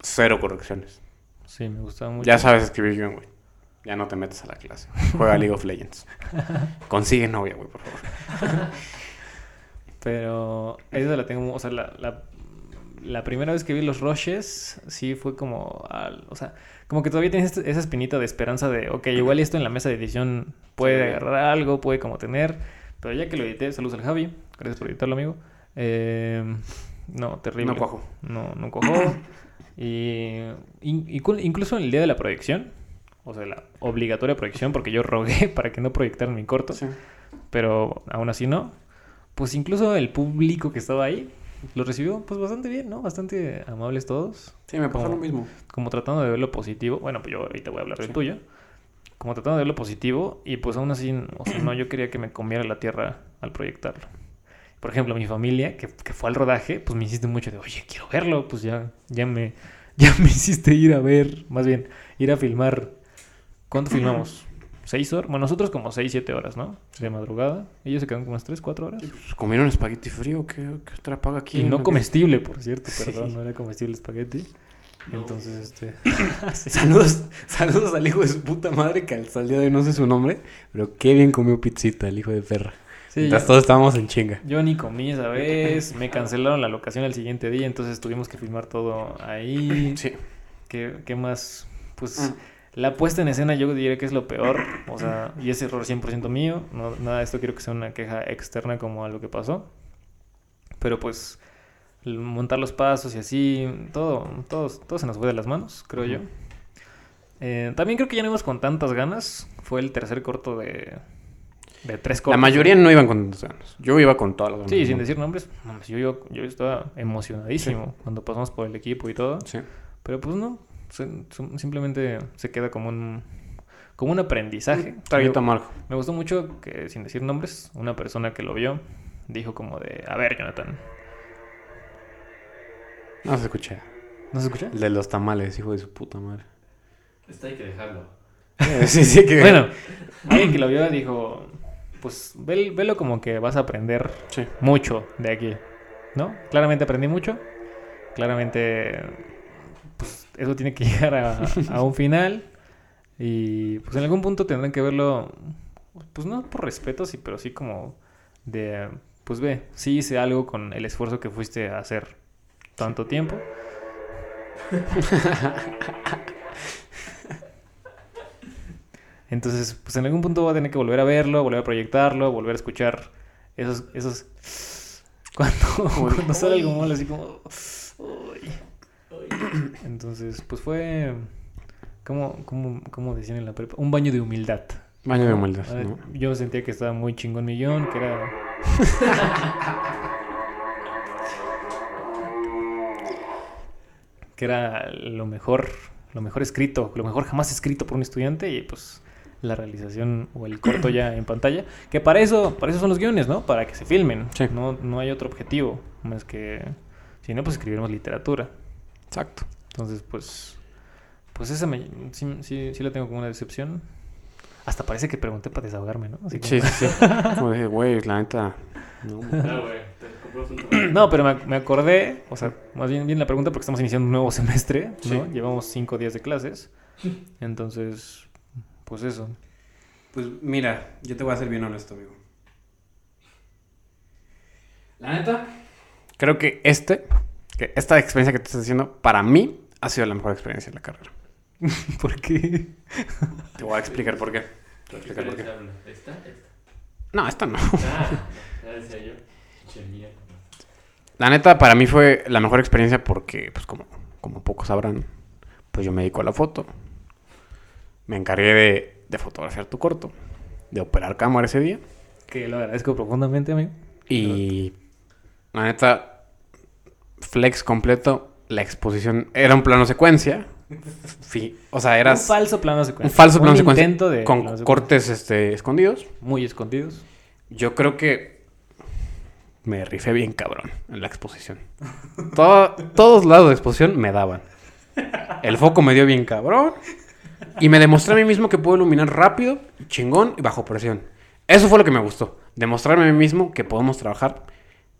cero correcciones. sí, me gustaba mucho. Ya sabes escribir guion, güey. Ya no te metes a la clase. Juega League of Legends. Consigue novia, güey, por favor. Pero esa la tengo, o sea, la, la, la primera vez que vi los rushes, sí fue como, al- o sea, como que todavía tienes esa espinita de esperanza de, ok, igual esto en la mesa de edición puede Sí. agarrar algo, puede como tener, pero ya que lo edité, saludos al Javi, gracias por editarlo, amigo. Eh, no, terrible. No cuajó. No, no cuajó. y in- inclu- incluso en el día de la proyección, o sea, la obligatoria proyección, porque yo rogué para que no proyectaran mi corto Sí. pero aún así no. Pues incluso el público que estaba ahí lo recibió pues bastante bien, ¿no? Bastante amables todos, Sí, me pasó Como- lo mismo. como tratando de ver lo positivo. Bueno, pues yo ahorita voy a hablar del Sí. tuyo. Como tratando de ver lo positivo y pues aún así, o sea, no, yo quería que me comiera la tierra al proyectarlo. Por ejemplo, mi familia, que, que fue al rodaje, pues me hiciste mucho de, oye, quiero verlo, pues ya, ya me, ya me hiciste ir a ver, más bien, ir a filmar. ¿Cuánto filmamos? Seis horas. Bueno, nosotros como seis, siete horas, ¿no? De madrugada. Ellos se quedan como unas tres, cuatro horas. Pues, ¿Comieron espagueti frío? ¿Qué, qué otra paga aquí? Y no comestible, por cierto, Sí. perdón, no era comestible espagueti. No. Entonces, este... sí. Saludos, saludos al hijo de su puta madre que hasta el día de hoy no sé su nombre, pero qué bien comió pizzita el hijo de perra. Sí, Mientras yo- todos estábamos en chinga. Yo ni comí esa vez, me cancelaron la locación al siguiente día, entonces tuvimos que filmar todo ahí. Sí. ¿Qué, qué más? Pues Mm. La puesta en escena yo diría que es lo peor, o sea, y es error 100% mío, no, nada de esto quiero que sea una queja externa como a lo que pasó, pero pues montar los pasos y así, todo, todo, todo se nos fue de las manos, creo yo. Eh, también creo que ya no íbamos con tantas ganas, fue el tercer corto de, de tres cortos. La mayoría no iban con tantas ganas. Yo iba con todas las ganas. Sí, sin decir nombres, no, yo, yo, yo estaba emocionadísimo cuando pasamos por el equipo y todo. Sí. Pero pues no, simplemente se queda como un, como un aprendizaje. Traguito amargo. Me gustó mucho que, sin decir nombres, una persona que lo vio dijo como de, a ver, Jonathan, No se escucha. ¿no se escucha? El de los tamales, hijo de su puta madre. Esta hay que dejarlo. sí, sí, que. Bueno, alguien que lo vio dijo, pues ve- velo como que vas a aprender Sí. mucho de aquí, ¿no? Claramente aprendí mucho, claramente pues eso tiene que llegar a, a un final y pues en algún punto tendrán que verlo, pues no por respeto, sí, pero sí como de, pues ve, sí hice algo con el esfuerzo que fuiste a hacer tanto tiempo. Entonces, pues en algún punto va a tener que volver a verlo, volver a proyectarlo, volver a escuchar esos, esos cuando, cuando sale algo malo así como uy. Entonces, pues fue como, como, como decían en la prepa, un baño de humildad. Baño de humildad. Yo sentía que estaba muy chingón mi guion, que era que era lo mejor, lo mejor escrito, lo mejor jamás escrito por un estudiante y pues la realización o el corto ya en pantalla, que para eso, para eso son los guiones, ¿no? Para que se filmen. Sí. No, no hay otro objetivo más que si no pues escribiremos literatura. Exacto. Entonces, pues pues esa me, sí, sí, sí la tengo como una decepción. Hasta parece que pregunté para desahogarme, ¿no? Así como- Sí, sí, sí. Como dije, güey, la neta. No. Ah, güey, pero me, me acordé, o sea, más bien, bien la pregunta porque estamos iniciando un nuevo semestre, ¿no? Sí. Llevamos cinco días de clases. Entonces, pues eso. Pues mira, yo te voy a ser bien honesto, amigo. La neta, Creo que este, que esta experiencia que te estás diciendo, para mí, ha sido la mejor experiencia de la carrera. ¿Por qué? Te voy a explicar por qué. Te voy a ¿qué explicar por qué. ¿Esta? Esta. No, esta no. Ah, ya decía yo. La neta, para mí fue la mejor experiencia porque, pues como, como pocos sabrán, pues yo me dedico a la foto. Me encargué de, de fotografiar tu corto, de operar cámara ese día. Que lo agradezco profundamente, amigo. Y la neta, flex completo, la exposición era un plano secuencia. Fi- o sea, eras un falso plano un secuencia. falso plano secuencia intento de con secuencia. cortes este, escondidos. muy escondidos. Yo creo que me rifé bien cabrón en la exposición. Todo- todos lados de exposición me daban. El foco me dio bien cabrón. Y me demostré a mí mismo que puedo iluminar rápido, chingón y bajo presión. Eso fue lo que me gustó. Demostrarme a mí mismo que podemos trabajar.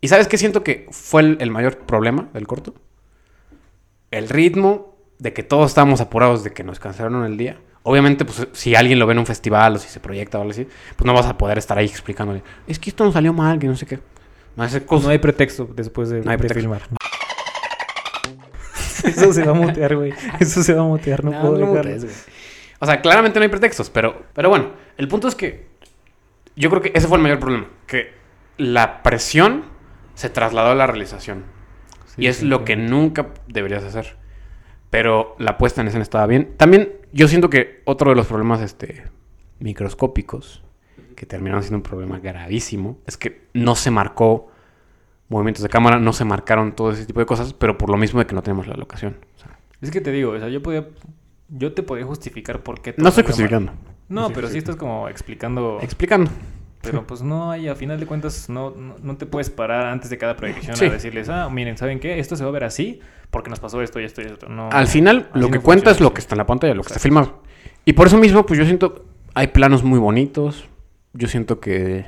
¿Y sabes qué siento que fue el, el mayor problema del corto? El ritmo de que todos estábamos apurados de que nos cancelaron el día. Obviamente, pues si alguien lo ve en un festival o si se proyecta o algo así, pues no vas a poder estar ahí explicándole. Es que esto no salió mal, que no sé qué. No, hay pretexto después de, No hay de pretexto. filmar. Eso se va a mutear, güey. Eso se va a mutear, no, No, puedo no dejarlo. mutes, güey. O sea, claramente no hay pretextos, pero, pero bueno, el punto es que yo creo que ese fue el mayor problema, que la presión se trasladó a la realización. Sí, y es sí, lo sí. que nunca deberías hacer. Pero la puesta en escena estaba bien. También yo siento que otro de los problemas este, microscópicos, que terminaron siendo un problema gravísimo, es que no se marcó movimientos de cámara, no se marcaron todo ese tipo de cosas, pero por lo mismo de que no tenemos la locación. O sea, Es que te digo, o sea, yo podía... Yo te podía justificar por qué... no estoy justificando, No, Sí, pero sí. estás como explicando... explicando. Pero pues no hay, a final de cuentas, no, no, no te puedes parar antes de cada proyección Sí. a decirles, ah, miren, ¿saben qué? Esto se va a ver así porque nos pasó esto y esto y esto. No, Al final, lo que cuenta es lo que está en la pantalla, lo que está filmado. Y por eso mismo, pues yo siento, Hay planos muy bonitos. Yo siento que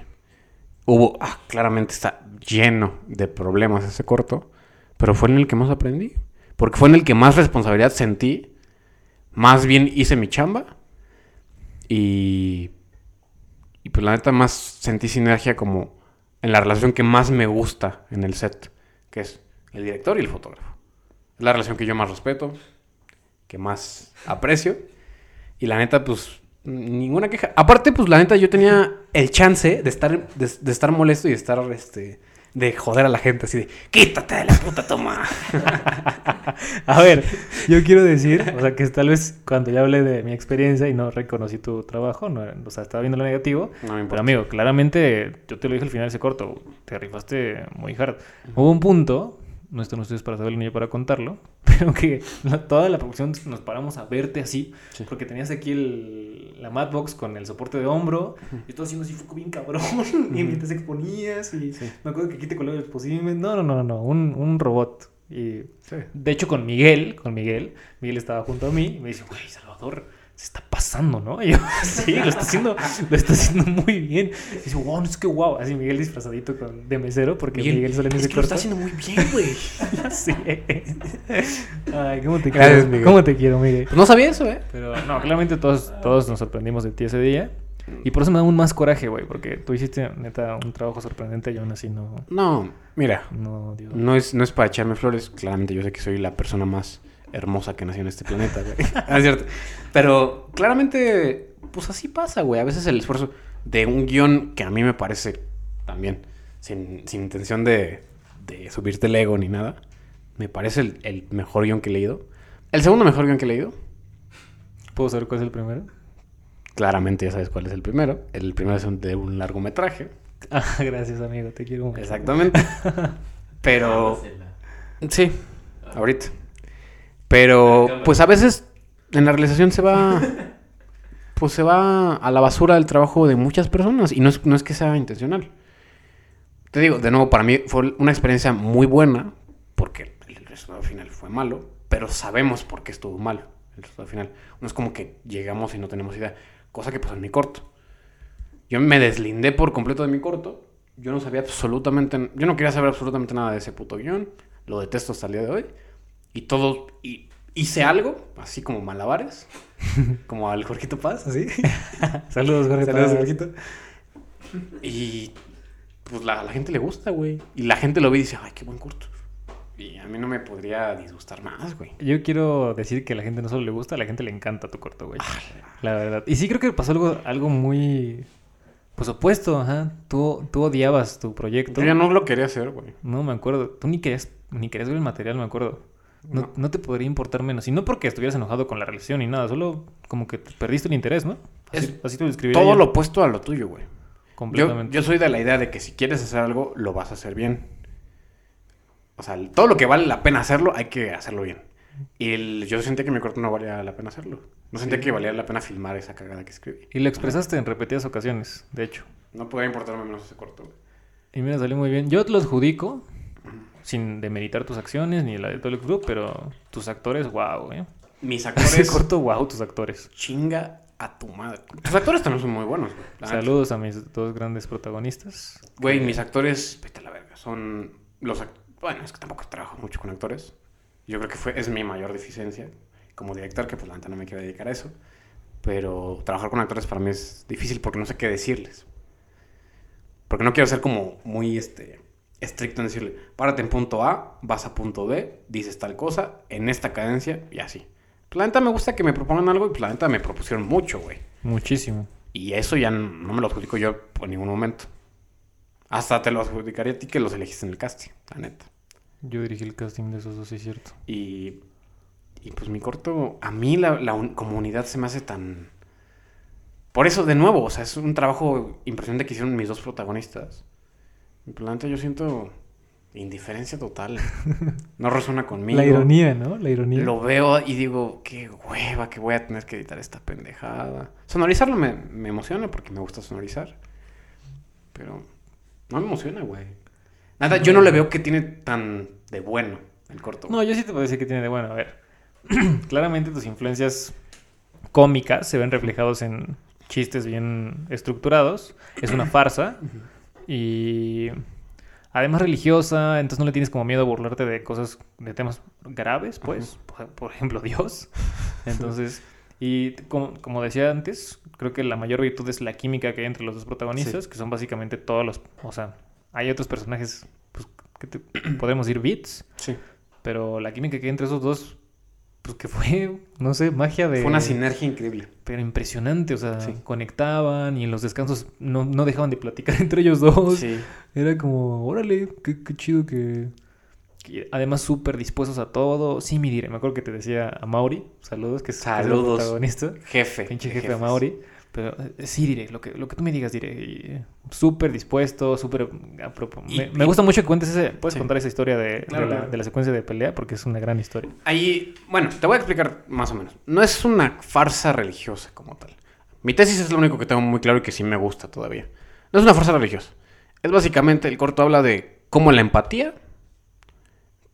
hubo, ah, claramente está lleno de problemas ese corto, pero fue en el que más aprendí. Porque fue en el que más responsabilidad sentí. Más bien hice mi chamba. Y, y pues la neta más sentí sinergia como en la relación que más me gusta en el set, que es el director y el fotógrafo. Es la relación que yo más respeto, que más aprecio. Y la neta, pues, ninguna queja. Aparte, pues, la neta, yo tenía el chance de estar, de, estar molesto y de estar, este, de joder a la gente, así de, quítate de la puta toma. A ver, yo quiero decir, o sea, que tal vez cuando ya hablé de mi experiencia y no reconocí tu trabajo, no, o sea, estaba viendo lo negativo, No me pero amigo, claramente, yo te lo dije al final de ese corto, te rifaste muy hard. Hubo un punto, no esto no estoy para saberlo ni yo para contarlo, pero que toda la producción nos paramos a verte así, Sí. porque tenías aquí el, la Madbox con el soporte de hombro, y todo haciendo así foco bien cabrón, y mientras exponías, y Sí. me acuerdo que aquí te colgaba el dispositivo, no, no, no, no, un, un robot. Y Sí. de hecho, con Miguel, con Miguel, Miguel estaba junto a mí y me dice, güey, Salvador, se está pasando, ¿no? Y yo, sí, lo está haciendo, lo está haciendo muy bien. Y dice, wow, es que wow. Así Miguel disfrazadito con, de mesero, porque Miguel, sale en es que lo está haciendo muy bien, güey. Sí. Ay, ¿cómo te Gracias, quiero? Miguel. ¿Cómo te quiero, Miguel? Pues no sabía eso, ¿eh? Pero no, claramente todos, todos nos sorprendimos de ti ese día. Y por eso me da aún más coraje, güey, porque tú hiciste, neta, un trabajo sorprendente y aún así no, No, mira, no dio. no es, no es para echarme flores. Claramente yo sé que soy la persona más hermosa que nació en este planeta, güey. Ah, es cierto. Pero claramente, pues así pasa, güey. A veces el esfuerzo de un guion que a mí me parece también, sin, sin intención de, de subirte el ego ni nada, me parece el, el mejor guion que he leído. El segundo mejor guion que he leído, ¿Puedo saber cuál es el primero? claramente ya sabes cuál es el primero. El primero es un- de un largometraje. Ah, gracias, amigo, te quiero mucho. Exactamente. Pero... Sí, ahorita. Pero, pues a veces en la realización se va. Pues se va a la basura el trabajo de muchas personas. Y no es, no es que sea intencional. Te digo, de nuevo, para mí fue una experiencia muy buena. Porque el resultado final fue malo. Pero sabemos por qué estuvo malo el resultado final. No es como que llegamos y no tenemos idea. Cosa que pasó en mi corto. Yo me deslindé por completo de mi corto. Yo no sabía absolutamente... Yo no quería saber absolutamente nada de ese puto guion. Lo detesto hasta el día de hoy. Y todo... Y hice algo, así como malabares. como al Jorgito Paz, así. Saludos, Jorge. Saludos. Jorgito. Y pues la, a la gente le gusta, güey. Y la gente lo ve y dice, ay, qué buen corto. Y a mí no me podría disgustar más, güey. Yo quiero decir que a la gente no solo le gusta, a la gente le encanta tu corto, güey. Ah, La verdad. Y sí creo que pasó algo, algo muy... Pues opuesto, ajá. Tú, tú odiabas tu proyecto. Yo ya no lo quería hacer, güey. No, me acuerdo. Tú ni querías, ni querías ver el material, me acuerdo. No, No. no te podría importar menos. Y no porque estuvieras enojado con la relación ni nada. Solo como que te perdiste el interés, ¿no? Así, Es así te lo describiría Todo lo opuesto a lo tuyo, güey. Completamente. yo soy de la idea de que si quieres hacer algo, lo vas a hacer bien. O sea, todo lo que vale la pena hacerlo, hay que hacerlo bien. Y el- yo sentía que mi corto no valía la pena hacerlo. No sentía que valía la pena filmar esa cagada que escribí. Y lo expresaste en repetidas ocasiones, de hecho. No podía importarme menos ese corto, güey. Y mira, salió muy bien. Yo te lo adjudico, sin demeritar tus acciones ni la de todo el grupo, pero tus actores, wow, ¿eh? Mis Ese actores, corto, wow, tus actores. chinga a tu madre. Tus actores también son muy buenos, güey. Saludos a mis dos grandes protagonistas. Güey, mis actores, vete a la verga, son los act- Bueno, es que tampoco trabajo mucho con actores. Yo creo que fue, es mi mayor deficiencia como director, que pues la neta no me quiero dedicar a eso. Pero trabajar con actores para mí es difícil porque no sé qué decirles. Porque no quiero ser como muy este, estricto en decirle, párate en punto A, vas a punto B, dices tal cosa, en esta cadencia y así. La neta me gusta que me propongan algo y pues la neta me propusieron mucho, güey. Muchísimo. Y eso ya no me lo adjudico yo por ningún momento. Hasta te lo adjudicaría a ti que los elegiste en el casting, la neta. Yo dirigí el casting de esos dos, sí es cierto. Y, y pues mi corto, a mí la, la un- comunidad se me hace tan... Por eso, de nuevo, o sea, es un trabajo impresionante que hicieron mis dos protagonistas. Planta yo siento indiferencia total. No resuena conmigo. La ironía, ¿no? La ironía. Lo veo y digo, qué hueva que voy a tener que editar esta pendejada. Sonorizarlo me, me emociona porque me gusta sonorizar. Pero no me emociona, güey. Nada, yo no le veo que tiene tan de bueno el corto. No, yo sí te puedo decir que tiene de bueno. A ver, claramente tus influencias cómicas se ven reflejados en, chistes bien estructurados. Es una farsa. Y además religiosa, entonces no le tienes como miedo a burlarte de cosas, de temas graves, pues. por, por ejemplo, Dios. Entonces, y como, como decía antes, creo que la mayor virtud es la química que hay entre los dos protagonistas, que son básicamente todos los... O sea, hay otros personajes pues, que te- podemos ir bits, Sí. pero la química que hay entre esos dos, pues que fue, no sé, magia de... Fue una sinergia increíble. Pero impresionante, o sea, Sí. conectaban y en los descansos no, no dejaban de platicar entre ellos dos. Sí. Era como, órale, qué, qué chido que... además súper dispuestos a todo. Sí, mi dire, me acuerdo que te decía a Mauri, saludos, que es, que es el Saludos. protagonista. Jefe. Pinche jefe a. Mauri. Pero eh, sí, diré, lo que, lo que tú me digas, diré. eh, Súper dispuesto, súper... Y- Me, me gusta mucho que cuentes ese... Puedes Sí. contar esa historia de, Claro, de, la, claro. de la secuencia de pelea porque es una gran historia. Ahí, bueno, te voy a explicar más o menos. No es una farsa religiosa como tal. Mi tesis es lo único que tengo muy claro y que sí me gusta todavía. No es una farsa religiosa. Es básicamente, el corto habla de cómo la empatía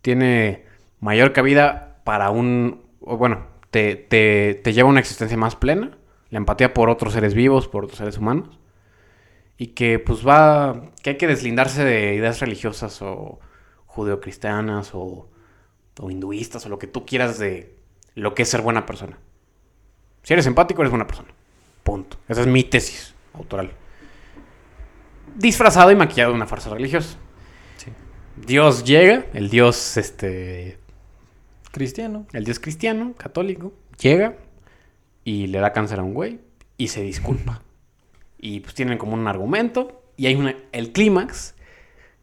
tiene mayor cabida para un... o bueno, te, te, te lleva a una existencia más plena. La empatía por otros seres vivos, por otros seres humanos. Y que pues va... que hay que deslindarse de ideas religiosas o judeocristianas o o hinduistas o lo que tú quieras de lo que es ser buena persona. Si eres empático, eres buena persona. Punto. Esa es mi tesis autoral. Disfrazado y maquillado de una farsa religiosa. Sí. Dios llega, el Dios, este, Cristiano. el Dios cristiano, católico, llega y le da cáncer a un güey y se disculpa. y pues tienen como un argumento y hay una, el clímax.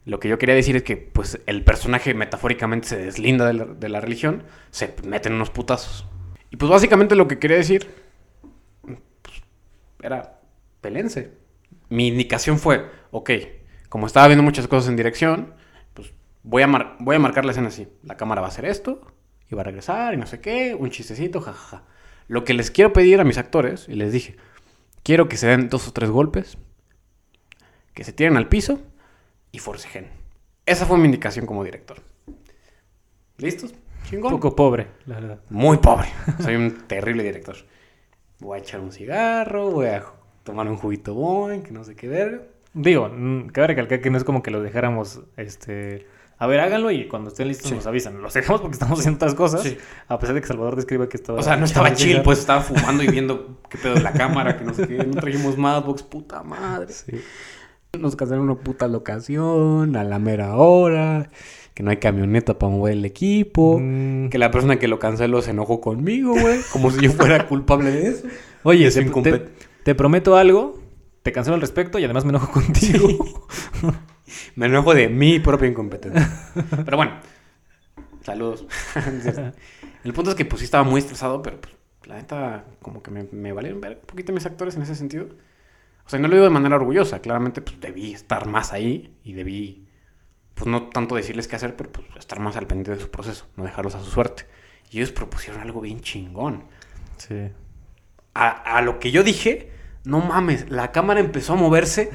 Lo que yo quería decir es que pues el personaje metafóricamente se deslinda de la, religión, se meten unos putazos. Y pues básicamente lo que quería decir pues, era pelense. Mi indicación fue, ok, como estaba viendo muchas cosas en dirección, pues voy a, mar- voy a marcar la escena así. La cámara va a hacer esto, y va a regresar, y no sé qué, un chistecito, jajaja. Lo que les quiero pedir a mis actores, y les dije, quiero que se den dos o tres golpes, que se tiren al piso y forcejen. Esa fue mi indicación como director. ¿Listos? Un Chingón. poco pobre, la verdad. Muy pobre. Soy un terrible director. Voy a echar un cigarro, voy a tomar un juguito boing, que no sé qué verga. Digo, mm, cabe recalcar que no es como que los dejáramos, este... A ver, háganlo y cuando estén listos Sí. nos avisan. Los dejamos porque estamos haciendo otras cosas. Sí. A pesar de que Salvador describa que estaba... O sea, no estaba chill, pues estaba fumando y viendo qué pedo de la cámara, que no sé qué. No trajimos Madbox, puta madre. Sí. Nos casaron una puta locación, a la mera hora, que no hay camioneta para mover el equipo, Mm. que la persona que lo canceló se enojó conmigo, güey, como si yo fuera culpable de eso. Oye, Es te, te- te prometo algo, te cancelo al respecto y además me enojo contigo. Me enojo de mi propia incompetencia. Pero bueno, saludos. el punto es que pues sí estaba muy estresado, pero pues la neta como que me, me valieron ver un poquito mis actores en ese sentido. O sea, no lo digo de manera orgullosa, claramente pues debí estar más ahí y debí pues no tanto decirles qué hacer, pero pues estar más al pendiente de su proceso, no dejarlos a su suerte. Y ellos propusieron algo bien chingón. Sí. A, a lo que yo dije, no mames, la cámara empezó a moverse,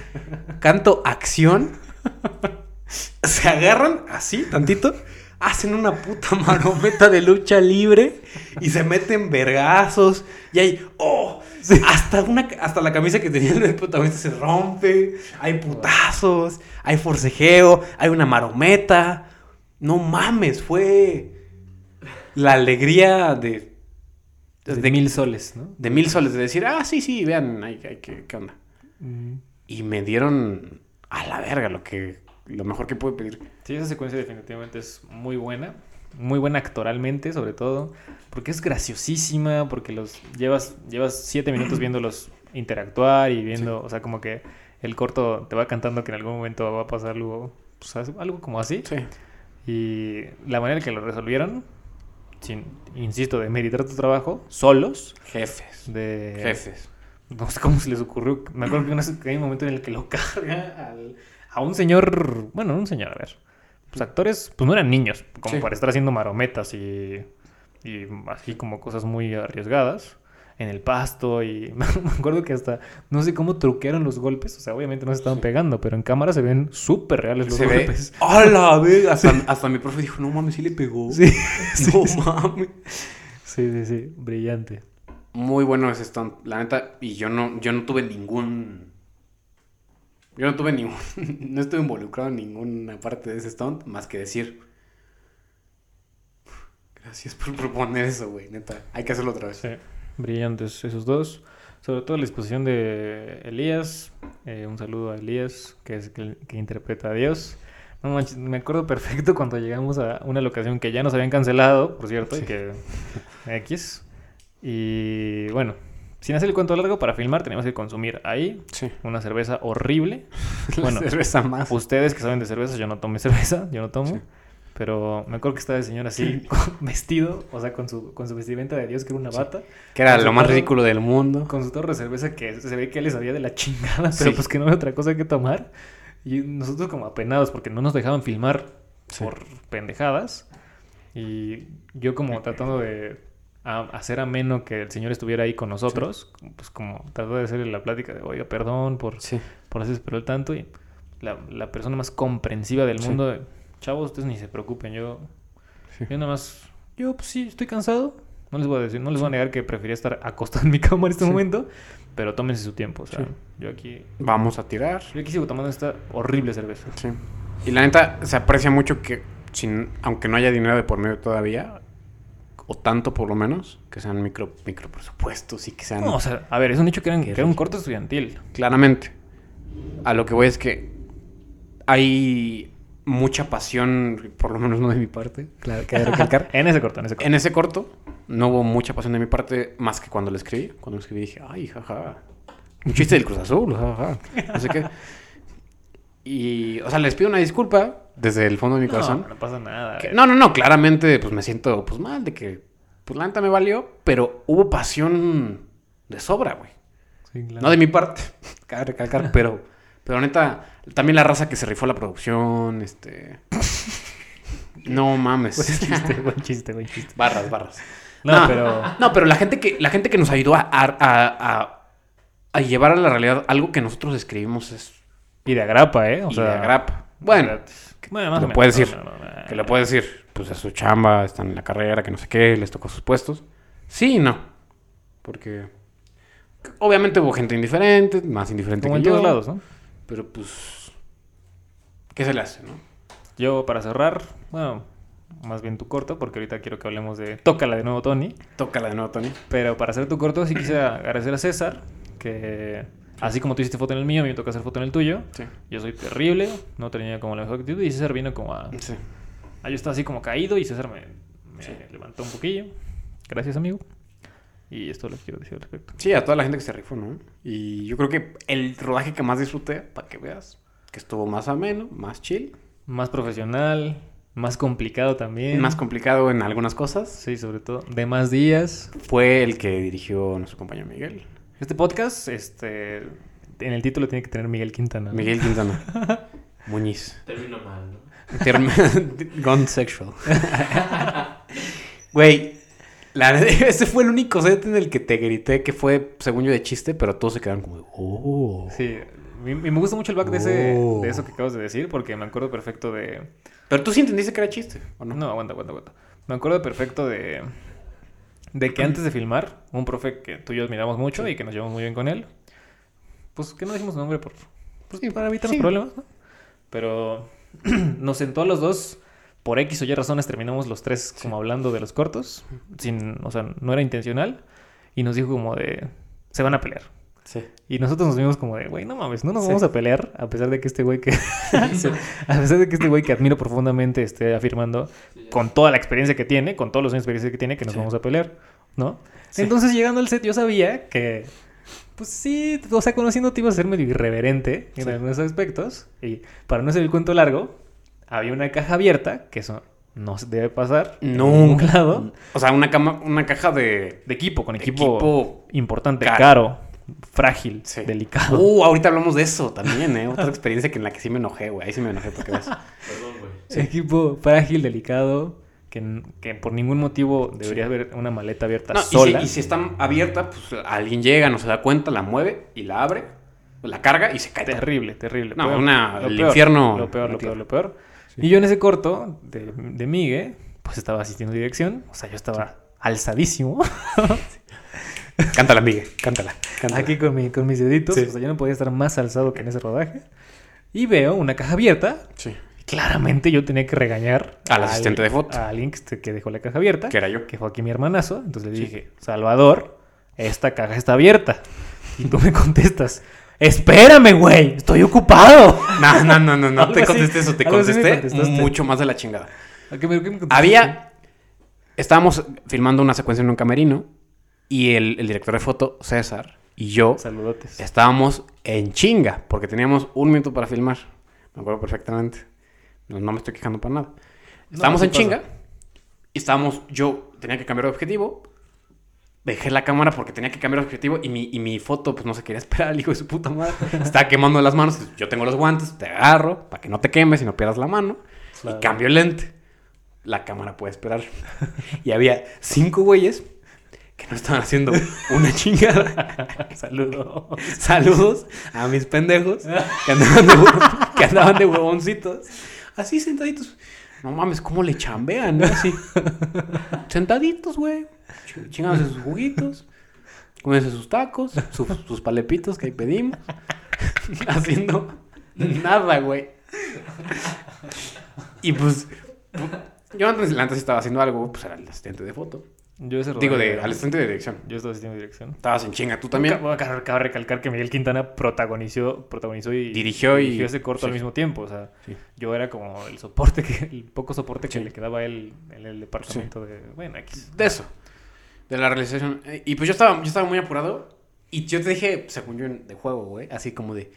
canto acción, se agarran así, tantito, hacen una puta marometa de lucha libre y se meten vergazos. Y hay, oh, hasta, una, hasta la camisa que tenía el protagonista se rompe, hay putazos, hay forcejeo, hay una marometa, no mames, fue la alegría de... De, mil soles, ¿no? de mil soles de decir, ah, sí, sí, vean, hay, hay que, ¿qué onda? Y me dieron a la verga lo que lo mejor que pude pedir. Sí, esa secuencia definitivamente es muy buena. Muy buena actoralmente, sobre todo. Porque es graciosísima, porque los llevas, llevas siete minutos viéndolos interactuar y viendo, o sea, como que el corto te va cantando que en algún momento va a pasar algo, pues, algo como así. Sí. Y la manera en que lo resolvieron, sin, insisto, de meditar tu trabajo, solos, Jefes. de... Jefes. No sé cómo se les ocurrió. Me acuerdo que, una- que hay un momento en el que lo carga al- a un señor. Bueno, no un señor, a ver. Los actores, pues no eran niños, como Sí. para estar haciendo marometas y, y así como cosas muy arriesgadas en el pasto. Y me acuerdo que hasta no sé cómo truquearon los golpes. O sea, obviamente no se estaban pegando, pero en cámara se ven súper reales los Se ve. golpes. ¡Hala, ve! Hasta, hasta mi profe dijo, no mames, sí le pegó. Sí, no mames. sí, sí, sí, brillante. Muy bueno ese stunt, la neta. Y yo no, yo no tuve ningún. Yo no tuve ningún. no estuve involucrado en ninguna parte de ese stunt más que decir. Gracias por proponer eso, güey, neta. Hay que hacerlo otra vez. Sí, brillantes esos dos. Sobre todo la exposición de Elías. Eh, un saludo a Elías, que es el que interpreta a Dios. No manches, me acuerdo perfecto cuando llegamos a una locación que ya nos habían cancelado, por cierto, y Sí. que X. Y bueno, sin hacer el cuento largo, para filmar teníamos que consumir ahí Sí. una cerveza horrible. La Bueno, cerveza más. ustedes que saben de cerveza, yo no tomé cerveza, yo no tomo. Sí. Pero me acuerdo que estaba el señor así, vestido, o sea, con su, con su vestimenta de Dios, que era una bata. Que era lo más ridículo del mundo. Con su torre de cerveza que se ve que él le sabía de la chingada, pero pues que no había otra cosa que tomar. Y nosotros como apenados porque no nos dejaban filmar por pendejadas. Y yo como tratando de a- hacer ameno que el señor estuviera ahí con nosotros, pues como tratando de hacerle la plática de, oiga, perdón por, Sí. por hacer esperó el tanto. Y la, la persona más comprensiva del mundo, chavos, ustedes ni se preocupen, yo, yo nada más, yo pues sí, estoy cansado. No les voy a decir, no les voy a negar que prefería estar acostado en mi cama en este momento, pero tómense su tiempo. O sea, yo aquí, Vamos a tirar. yo aquí sigo tomando esta horrible cerveza. Sí. Y la neta, se aprecia mucho que, sin, aunque no haya dinero de por medio todavía, o tanto por lo menos, que sean micro, micro presupuestos y que sean... No, o sea, a ver, es un hecho que, era un corto estudiantil. Claramente. A lo que voy es que hay mucha pasión, por lo menos no de mi parte, claro, que recalcar. En ese corto, en ese corto. En ese corto no hubo mucha pasión de mi parte más que cuando lo escribí. Cuando lo escribí dije, ay, jaja. Un chiste del Cruz Azul, jaja. No sé qué. Y, o sea, les pido una disculpa desde el fondo de mi corazón. No, no pasa nada. Que- no, no, no, claramente pues me siento pues mal de que pues la neta me valió, pero hubo pasión de sobra, güey. Sí, claro. No de mi parte, cabe recalcar, pero, pero neta, también la raza que se rifó la producción, este... No mames. Buen chiste, buen chiste, buen chiste. barras, barras. No, No, pero... No, pero la gente que, la gente que nos ayudó a, a, a- a llevar a la realidad algo que nosotros escribimos es... Y de agrapa, ¿eh? O y sea... de agrapa. Bueno, bueno, más lo o menos. puedes decir. No, no, no, que le puedes decir, pues es su chamba, están en la carrera, que no sé qué, les tocó sus puestos. Sí y no. Porque obviamente hubo gente indiferente, más indiferente Como que en yo. todos lados, ¿no? Pero pues, ¿qué se le hace, no? Yo, para cerrar, bueno, más bien tu corto, porque ahorita quiero que hablemos de Tócala de nuevo, Tony. Tócala de nuevo, Tony. Pero para hacer tu corto, sí quise agradecer a César, que así como tú hiciste foto en el mío, a mí me toca hacer foto en el tuyo. Sí. Yo soy terrible, no tenía como la mejor actitud, y César vino como a... Sí. Ah, yo estaba así como caído, y César me, me Sí. levantó un poquillo. Gracias, amigo. Y esto lo quiero decir al respecto. Sí, a toda la gente que se rifó, ¿no? Y yo creo que el rodaje que más disfruté, para que veas, que estuvo más ameno, más chill, Más profesional, más complicado también. más complicado en algunas cosas, Sí, sobre todo. De más días. fue el que dirigió nuestro compañero Miguel. Este podcast, este, en el título tiene que tener Miguel Quintana. ¿no? Miguel Quintana. Muñiz. Termino mal, ¿no? Term- Gone sexual. Güey, ese fue el único set en el que te grité que fue, según yo, de chiste, pero todos se quedaron como, oh. Sí, y me gusta mucho el back de, ese, Oh. de eso que acabas de decir, porque me acuerdo perfecto de... Pero tú sí entendiste que era chiste, ¿o no? No, aguanta, aguanta, aguanta. Me acuerdo perfecto de... De que antes de filmar, un profe que tú y yo admiramos mucho y que nos llevamos muy bien con él, pues que no dijimos su nombre por, pues, Sí, para evitar sí. problemas, ¿no? Pero nos sentó a los dos, por X o Y razones terminamos los tres como hablando de los cortos, sin, o sea, no era intencional, y nos dijo como de, se van a pelear. Sí. Y nosotros nos vimos como de, güey, no mames, no nos Sí. vamos a pelear, a pesar de que este güey que. a pesar de que este güey que admiro profundamente esté afirmando, Sí, con toda la experiencia que tiene, con todos los años de experiencia que tiene, que nos Sí. vamos a pelear, ¿no? Sí. Entonces, llegando al set, yo sabía que. Pues sí, o sea, conociéndote ibas a ser medio irreverente en Sí. algunos aspectos. Y para no hacer el cuento largo, había una caja abierta, que eso no se debe pasar en ningún Nunca. lado. O sea, una, cama, una caja de... De equipo, con equipo, importante, caro. caro, frágil, Sí. delicado. Uh, ahorita hablamos de eso también, ¿eh? Otra experiencia que en la que sí me enojé, güey. Ahí sí me enojé porque ves. Perdón, güey. Equipo frágil, delicado, que, que por ningún motivo debería haber una maleta abierta No, y si, sola. y si está abierta, pues alguien llega, no se da cuenta, la mueve y la abre, la carga y se cae. Terrible, terrible. No, Peor, una- lo el peor, infierno Lo peor, lo peor, lo peor. Y yo en ese corto de, de Migue, pues estaba asistiendo a dirección. O sea, yo estaba alzadísimo. Cántala, Miguel. Cántala. cántala. aquí con, mi, con mis deditos. Sí. O sea, yo no podía estar más alzado que en ese rodaje. Y veo una caja abierta. Sí. Claramente yo tenía que regañar Al asistente de foto. A alguien que, que dejó la caja abierta. Que era yo. Que fue aquí mi hermanazo. Entonces le Sí. dije, Salvador, esta caja está abierta. Y tú me contestas, espérame, güey, estoy ocupado. No, no, no, no, no te contesté eso, te contesté mucho más de la chingada. ¿A qué me- qué me contestaste? Había. Estábamos filmando una secuencia en un camerino y el, el director de foto, César, y yo Saludotes. estábamos en chinga porque teníamos un minuto para filmar. Me acuerdo perfectamente. No, no me estoy quejando para nada. Estábamos así en pasa. chinga y estábamos. Yo tenía que cambiar de objetivo. Dejé la cámara porque tenía que cambiar de objetivo y mi, y mi foto, pues no se quería esperar, el hijo de su puta madre. Estaba quemando las manos. Yo tengo los guantes, te agarro para que no te quemes y no pierdas la mano. Claro. Y cambio el lente. La cámara puede esperar. y había cinco güeyes que no estaban haciendo una chingada. Saludos. Saludos a mis pendejos que andaban de, que andaban de huevoncitos. Así sentaditos. No mames, ¿cómo le chambean? no? Así. Sentaditos, güey. Ch- Chingándose sus juguitos. Comiéndose sus tacos. Sus, sus palepitos que ahí pedimos. Haciendo nada, güey. Y pues. Yo antes, antes estaba haciendo algo, pues era el asistente de foto. Yo ese Digo, de al asistente de dirección. Yo estaba asistiendo de dirección. Estabas en chinga, tú También. también. Voy a cabe recalcar que Miguel Quintana protagonizó, protagonizó y Dirigió y- dirigió ese corto al mismo tiempo. O sea, Sí. yo era como el soporte, que, el poco soporte que le quedaba a él en el departamento de. Bueno, X. De eso. De la realización. Y pues yo estaba, yo estaba muy apurado. Y yo te dije, según yo, de juego, güey. Así como de,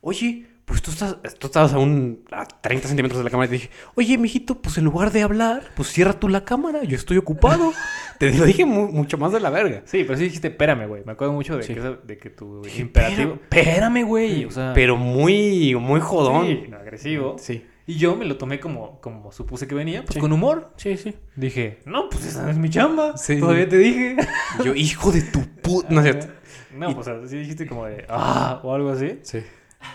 oye, pues tú, estás, tú estabas a, un, a 30 centímetros de la cámara. Y te dije, oye, mijito, pues en lugar de hablar, pues cierra tú la cámara. Yo estoy ocupado. te lo dije mu- mucho más de la verga. Sí, pero sí dijiste, espérame, güey. Me acuerdo mucho de, Sí. que, esa- de que tu imperativo. Espérame, güey. O sea, Pero muy, muy jodón. sí, agresivo. Sí. Y yo me lo tomé como, como supuse que venía, pues Sí. con humor. Sí, sí. Dije, no, pues esa no es mi chamba. Sí. Todavía te dije. Yo, hijo de tu puta. No es cierto. No, Y- pues así dijiste como de, ah, o algo así. Sí.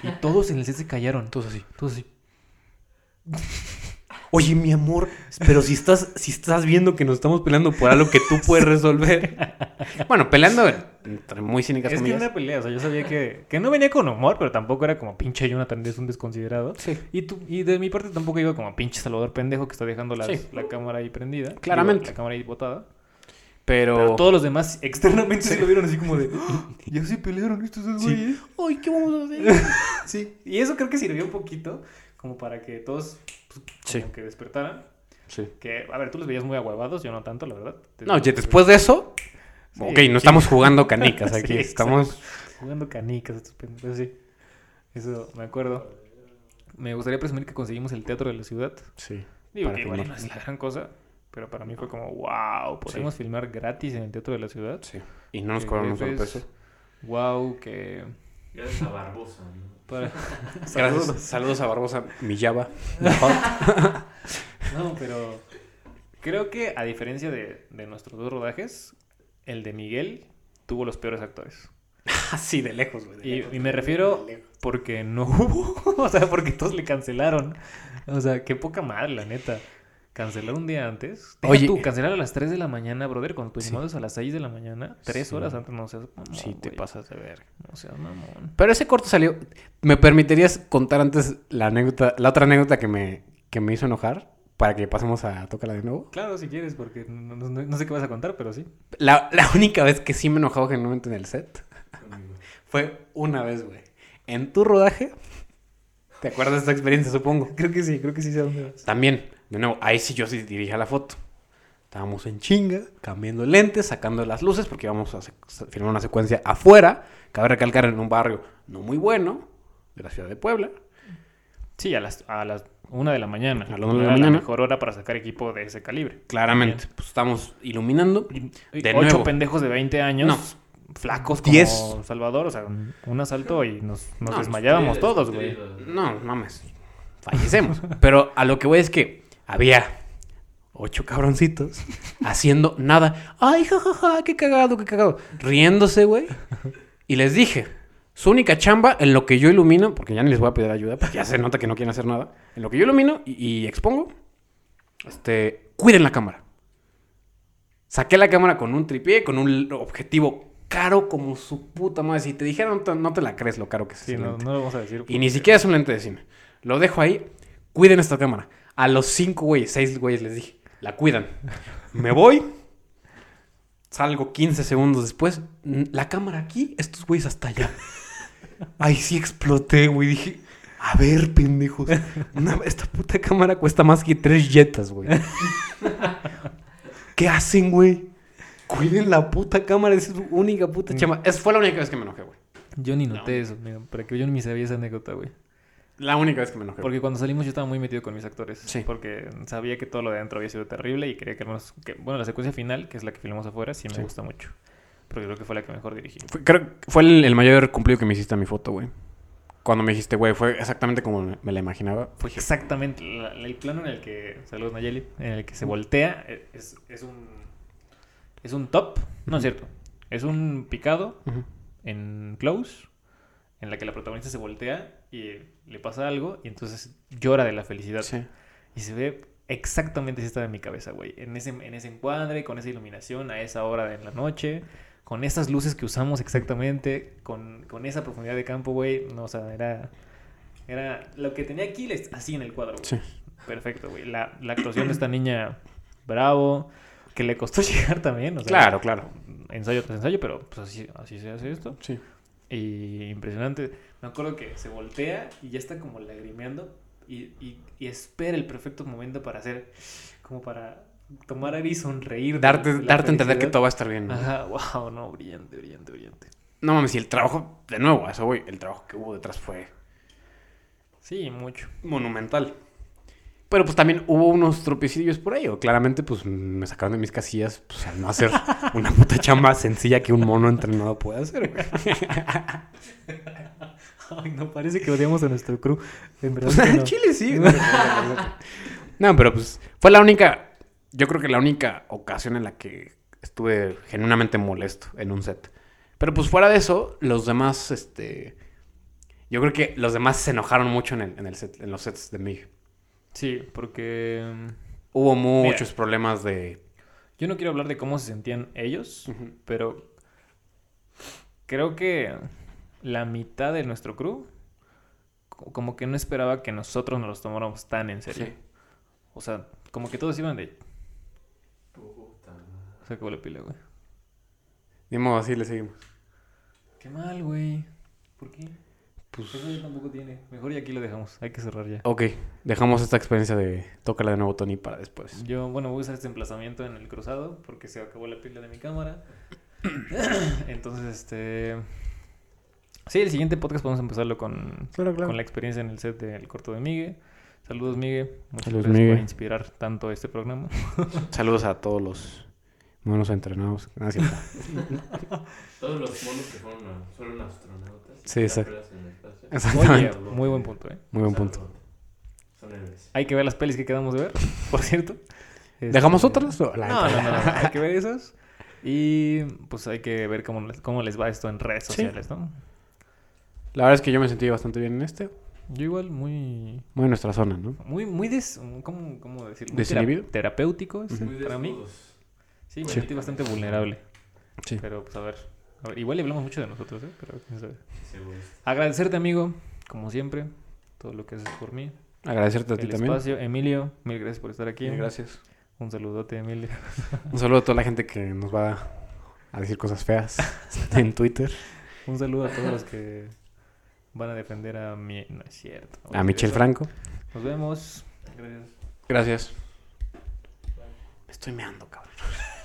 Y todos en el set se callaron. Todos así. Todos así. Oye, mi amor, pero si estás, si estás viendo que nos estamos peleando por algo que tú puedes resolver. bueno, peleando entre muy cínicas Es que comillas. una pelea, o sea, yo sabía que, que no venía con humor, pero tampoco era como pinche Jonathan es un desconsiderado. Sí. Y, tú, y de mi parte tampoco iba como pinche Salvador pendejo que está dejando las- Sí. la cámara ahí prendida. Claramente. Digo, la cámara ahí botada. Pero... Pero todos los demás externamente se lo vieron así como de, "Ah, ya se pelearon estos dos güeyes. Ay, ¿qué vamos a hacer? Sí. Y eso creo que sirvió un poquito como para que todos pues, Sí. como que despertaran. Sí. Que, a ver, tú los veías muy aguavados, yo no tanto, la verdad. No, ya después de eso... Sí, ok, sí. no estamos jugando canicas aquí. Sí, estamos... Jugando canicas, estos pendejos, sí. Eso me acuerdo. Me gustaría presumir que conseguimos el teatro de la ciudad. Sí. Digo Para que igual no es la gran cosa, pero para mí fue como, wow, podemos filmar gratis en el teatro de la ciudad. Sí. Y no nos cobraron un solo peso. Wow, que... Gracias a Barbosa, ¿no? para- Gracias. Saludos. Saludos a Barbosa, mi Java. No, pero creo que a diferencia de, de nuestros dos rodajes, el de Miguel tuvo los peores actores. Así de lejos, güey. Y, y me refiero porque no hubo, o sea, porque todos le cancelaron. O sea, qué poca madre, la neta. Cancelar un día antes. Deja Oye. tú, cancelar a las 3 de la mañana, brother, cuando tu Sí. llamado es a las 6 de la mañana, 3 Sí. horas antes, no seas mamón, Sí, te pasas de verga. No seas mamón. Pero ese corto salió. ¿Me permitirías contar antes la anécdota, la otra anécdota que me, que me hizo enojar? Para que pasemos a Tócala de nuevo. Claro, si quieres, porque no, no- no sé qué vas a contar, pero sí. La, la única vez que sí me he enojado genuinamente en el set fue una vez, güey. En tu rodaje. ¿Te acuerdas de esta experiencia, supongo? Creo que sí, creo que sí sé dónde vas. También, de nuevo, ahí sí yo sí dirigía la foto. Estábamos en chinga, cambiando lentes, sacando las luces, porque íbamos a filmar una secuencia afuera. Cabe recalcar en un barrio no muy bueno de la ciudad de Puebla. Sí, a las, a las 1 de la mañana. A las una de la mañana. la mejor hora para sacar equipo de ese calibre. Claramente, pues estamos iluminando. De ocho nuevo. pendejos de 20 años. No. Flacos como Diez. Salvador, o sea, un, asalto y nos, nos No, desmayábamos todos, güey. No, mames. Fallecemos. Pero a lo que voy es que había ocho cabroncitos haciendo nada. Ay, jajaja, qué cagado, qué cagado. Riéndose, güey. Y les dije, su única chamba en lo que yo ilumino, porque ya ni les voy a pedir ayuda, porque ya se nota que no quieren hacer nada. En lo que yo ilumino y, y expongo, este, cuiden la cámara. Saqué la cámara con un tripié, con un objetivo caro como su puta madre. Si te dijera, no te, no te la crees lo caro que es. Sí, no, no lo vamos a decir. Y ni siquiera es un lente de cine. Lo dejo ahí. Cuiden esta cámara. A los cinco güeyes, seis güeyes les dije. La cuidan. Me voy. Salgo 15 segundos después. La cámara aquí, estos güeyes hasta allá. Ay, sí exploté, güey. Dije, a ver, pendejos. una- esta puta cámara cuesta más que tres jetas, güey. ¿Qué hacen, güey? Cuiden la puta cámara. Es su única puta Mm. chama. Esa fue la única vez que me enojé, güey. Yo ni noté No. eso, mira, para que yo ni sabía esa anécdota, güey. La única vez que me enojé. Porque cuando salimos yo estaba muy metido con mis actores. Sí. Porque sabía que todo lo de adentro había sido terrible y quería que al menos... Que, bueno, la secuencia final, que es la que filmamos afuera, sí me Sí. gusta mucho. Porque creo que fue la que mejor dirigí. Fue, creo que fue el, el mayor cumplido que me hiciste a mi foto, güey. Cuando me dijiste, güey, fue exactamente como me, me la imaginaba. Fue exactamente la- el plano en el que... Saludos, Nayeli. En el que se voltea. eh, Es, es un... Es un top. No es cierto. Es un picado en close. En la que la protagonista se voltea y le pasa algo. Y entonces llora de la felicidad. Sí. Y se ve exactamente así estaba en mi cabeza, güey. En ese, en ese encuadre, con esa iluminación a esa hora de la noche, con esas luces que usamos exactamente, con, con esa profundidad de campo, güey. No, o sea, era, era lo que tenía aquí así en el cuadro, güey. Sí. Perfecto, güey. La, la actuación de esta niña, bravo, que le costó llegar también, o sea, Claro, claro. ensayo tras ensayo, pero pues así, así se hace esto. Sí. Y impresionante. Me acuerdo que se voltea y ya está como lagrimeando y, y, y espera el perfecto momento para hacer, como para tomar aire y sonreír. Darte, darte a entender que todo va a estar bien. ¿no? Ajá, wow, no, brillante, brillante, brillante. No mames, y el trabajo, de nuevo, a eso voy. El trabajo que hubo detrás fue Sí, mucho. monumental. Pero pues también hubo unos tropecillos por ahí. o Claramente, pues me sacaron de mis casillas pues, al no hacer una puta chamba sencilla que un mono entrenado puede hacer. Ay, no, parece que odiamos a nuestro crew. En verdad Pues no. Chile sí. No, pero pues fue la única, yo creo que la única ocasión en la que estuve genuinamente molesto en un set. Pero pues fuera de eso, los demás, este, yo creo que los demás se enojaron mucho en, el, en, el set, en los sets de Mig. Sí, porque mm, Hubo muchos problemas de... yo no quiero hablar de cómo se sentían ellos, pero creo que la mitad de nuestro crew co- como que no esperaba que nosotros nos los tomáramos tan en serio. Sí. O sea, como que todos iban de... Puta. Se acabó la pila, güey. Ni modo, así le seguimos. Qué mal, güey. ¿Por qué? Pues, Eso ya tampoco tiene. Mejor ya aquí lo dejamos. Hay que cerrar ya. ok, dejamos esta experiencia de tócala de nuevo Tony para después. Yo, bueno, voy a usar este emplazamiento en el cruzado porque se acabó la pila de mi cámara. Entonces, este... Sí, el siguiente podcast podemos empezarlo con, Claro, con la experiencia en el set del corto de Migue. Saludos, Migue. Muchas Saludos, gracias por inspirar tanto este programa. Saludos a todos los monos entrenados. Ah, sí. Todos los monos que fueron, a- fueron astronautas. Sí, exacto. Oye, Exactamente. muy buen punto, ¿eh? Muy buen punto. Son héroes. Hay que ver las pelis que quedamos de ver, por cierto. ¿Dejamos Este, otras? o la No, no, no, hay que ver esas. Y pues hay que ver cómo les, cómo les va esto en redes Sí. sociales, ¿no? La verdad es que yo me sentí bastante bien en este. Yo igual muy... Muy en nuestra zona, ¿no? Muy, muy des... ¿Cómo, cómo decirlo? Terapéutico ese, Muy para mí. desnudos. Sí, me Sí. sentí bastante vulnerable. Sí. Pero pues a ver. a ver, Igual le hablamos mucho de nosotros, ¿eh? Pero quién sabe. Seguro. Agradecerte, amigo, como siempre, todo lo que haces por mí. Agradecerte a ti también. espacio. Emilio, mil gracias por estar aquí. Sí, Gracias. Un saludote, Emilio. Un saludo a toda la gente que nos va a decir cosas feas en Twitter. Un saludo a todos los que van a defender a mi... No es cierto. A Michel Franco. Nos vemos. Gracias. Gracias. Me estoy meando, cabrón.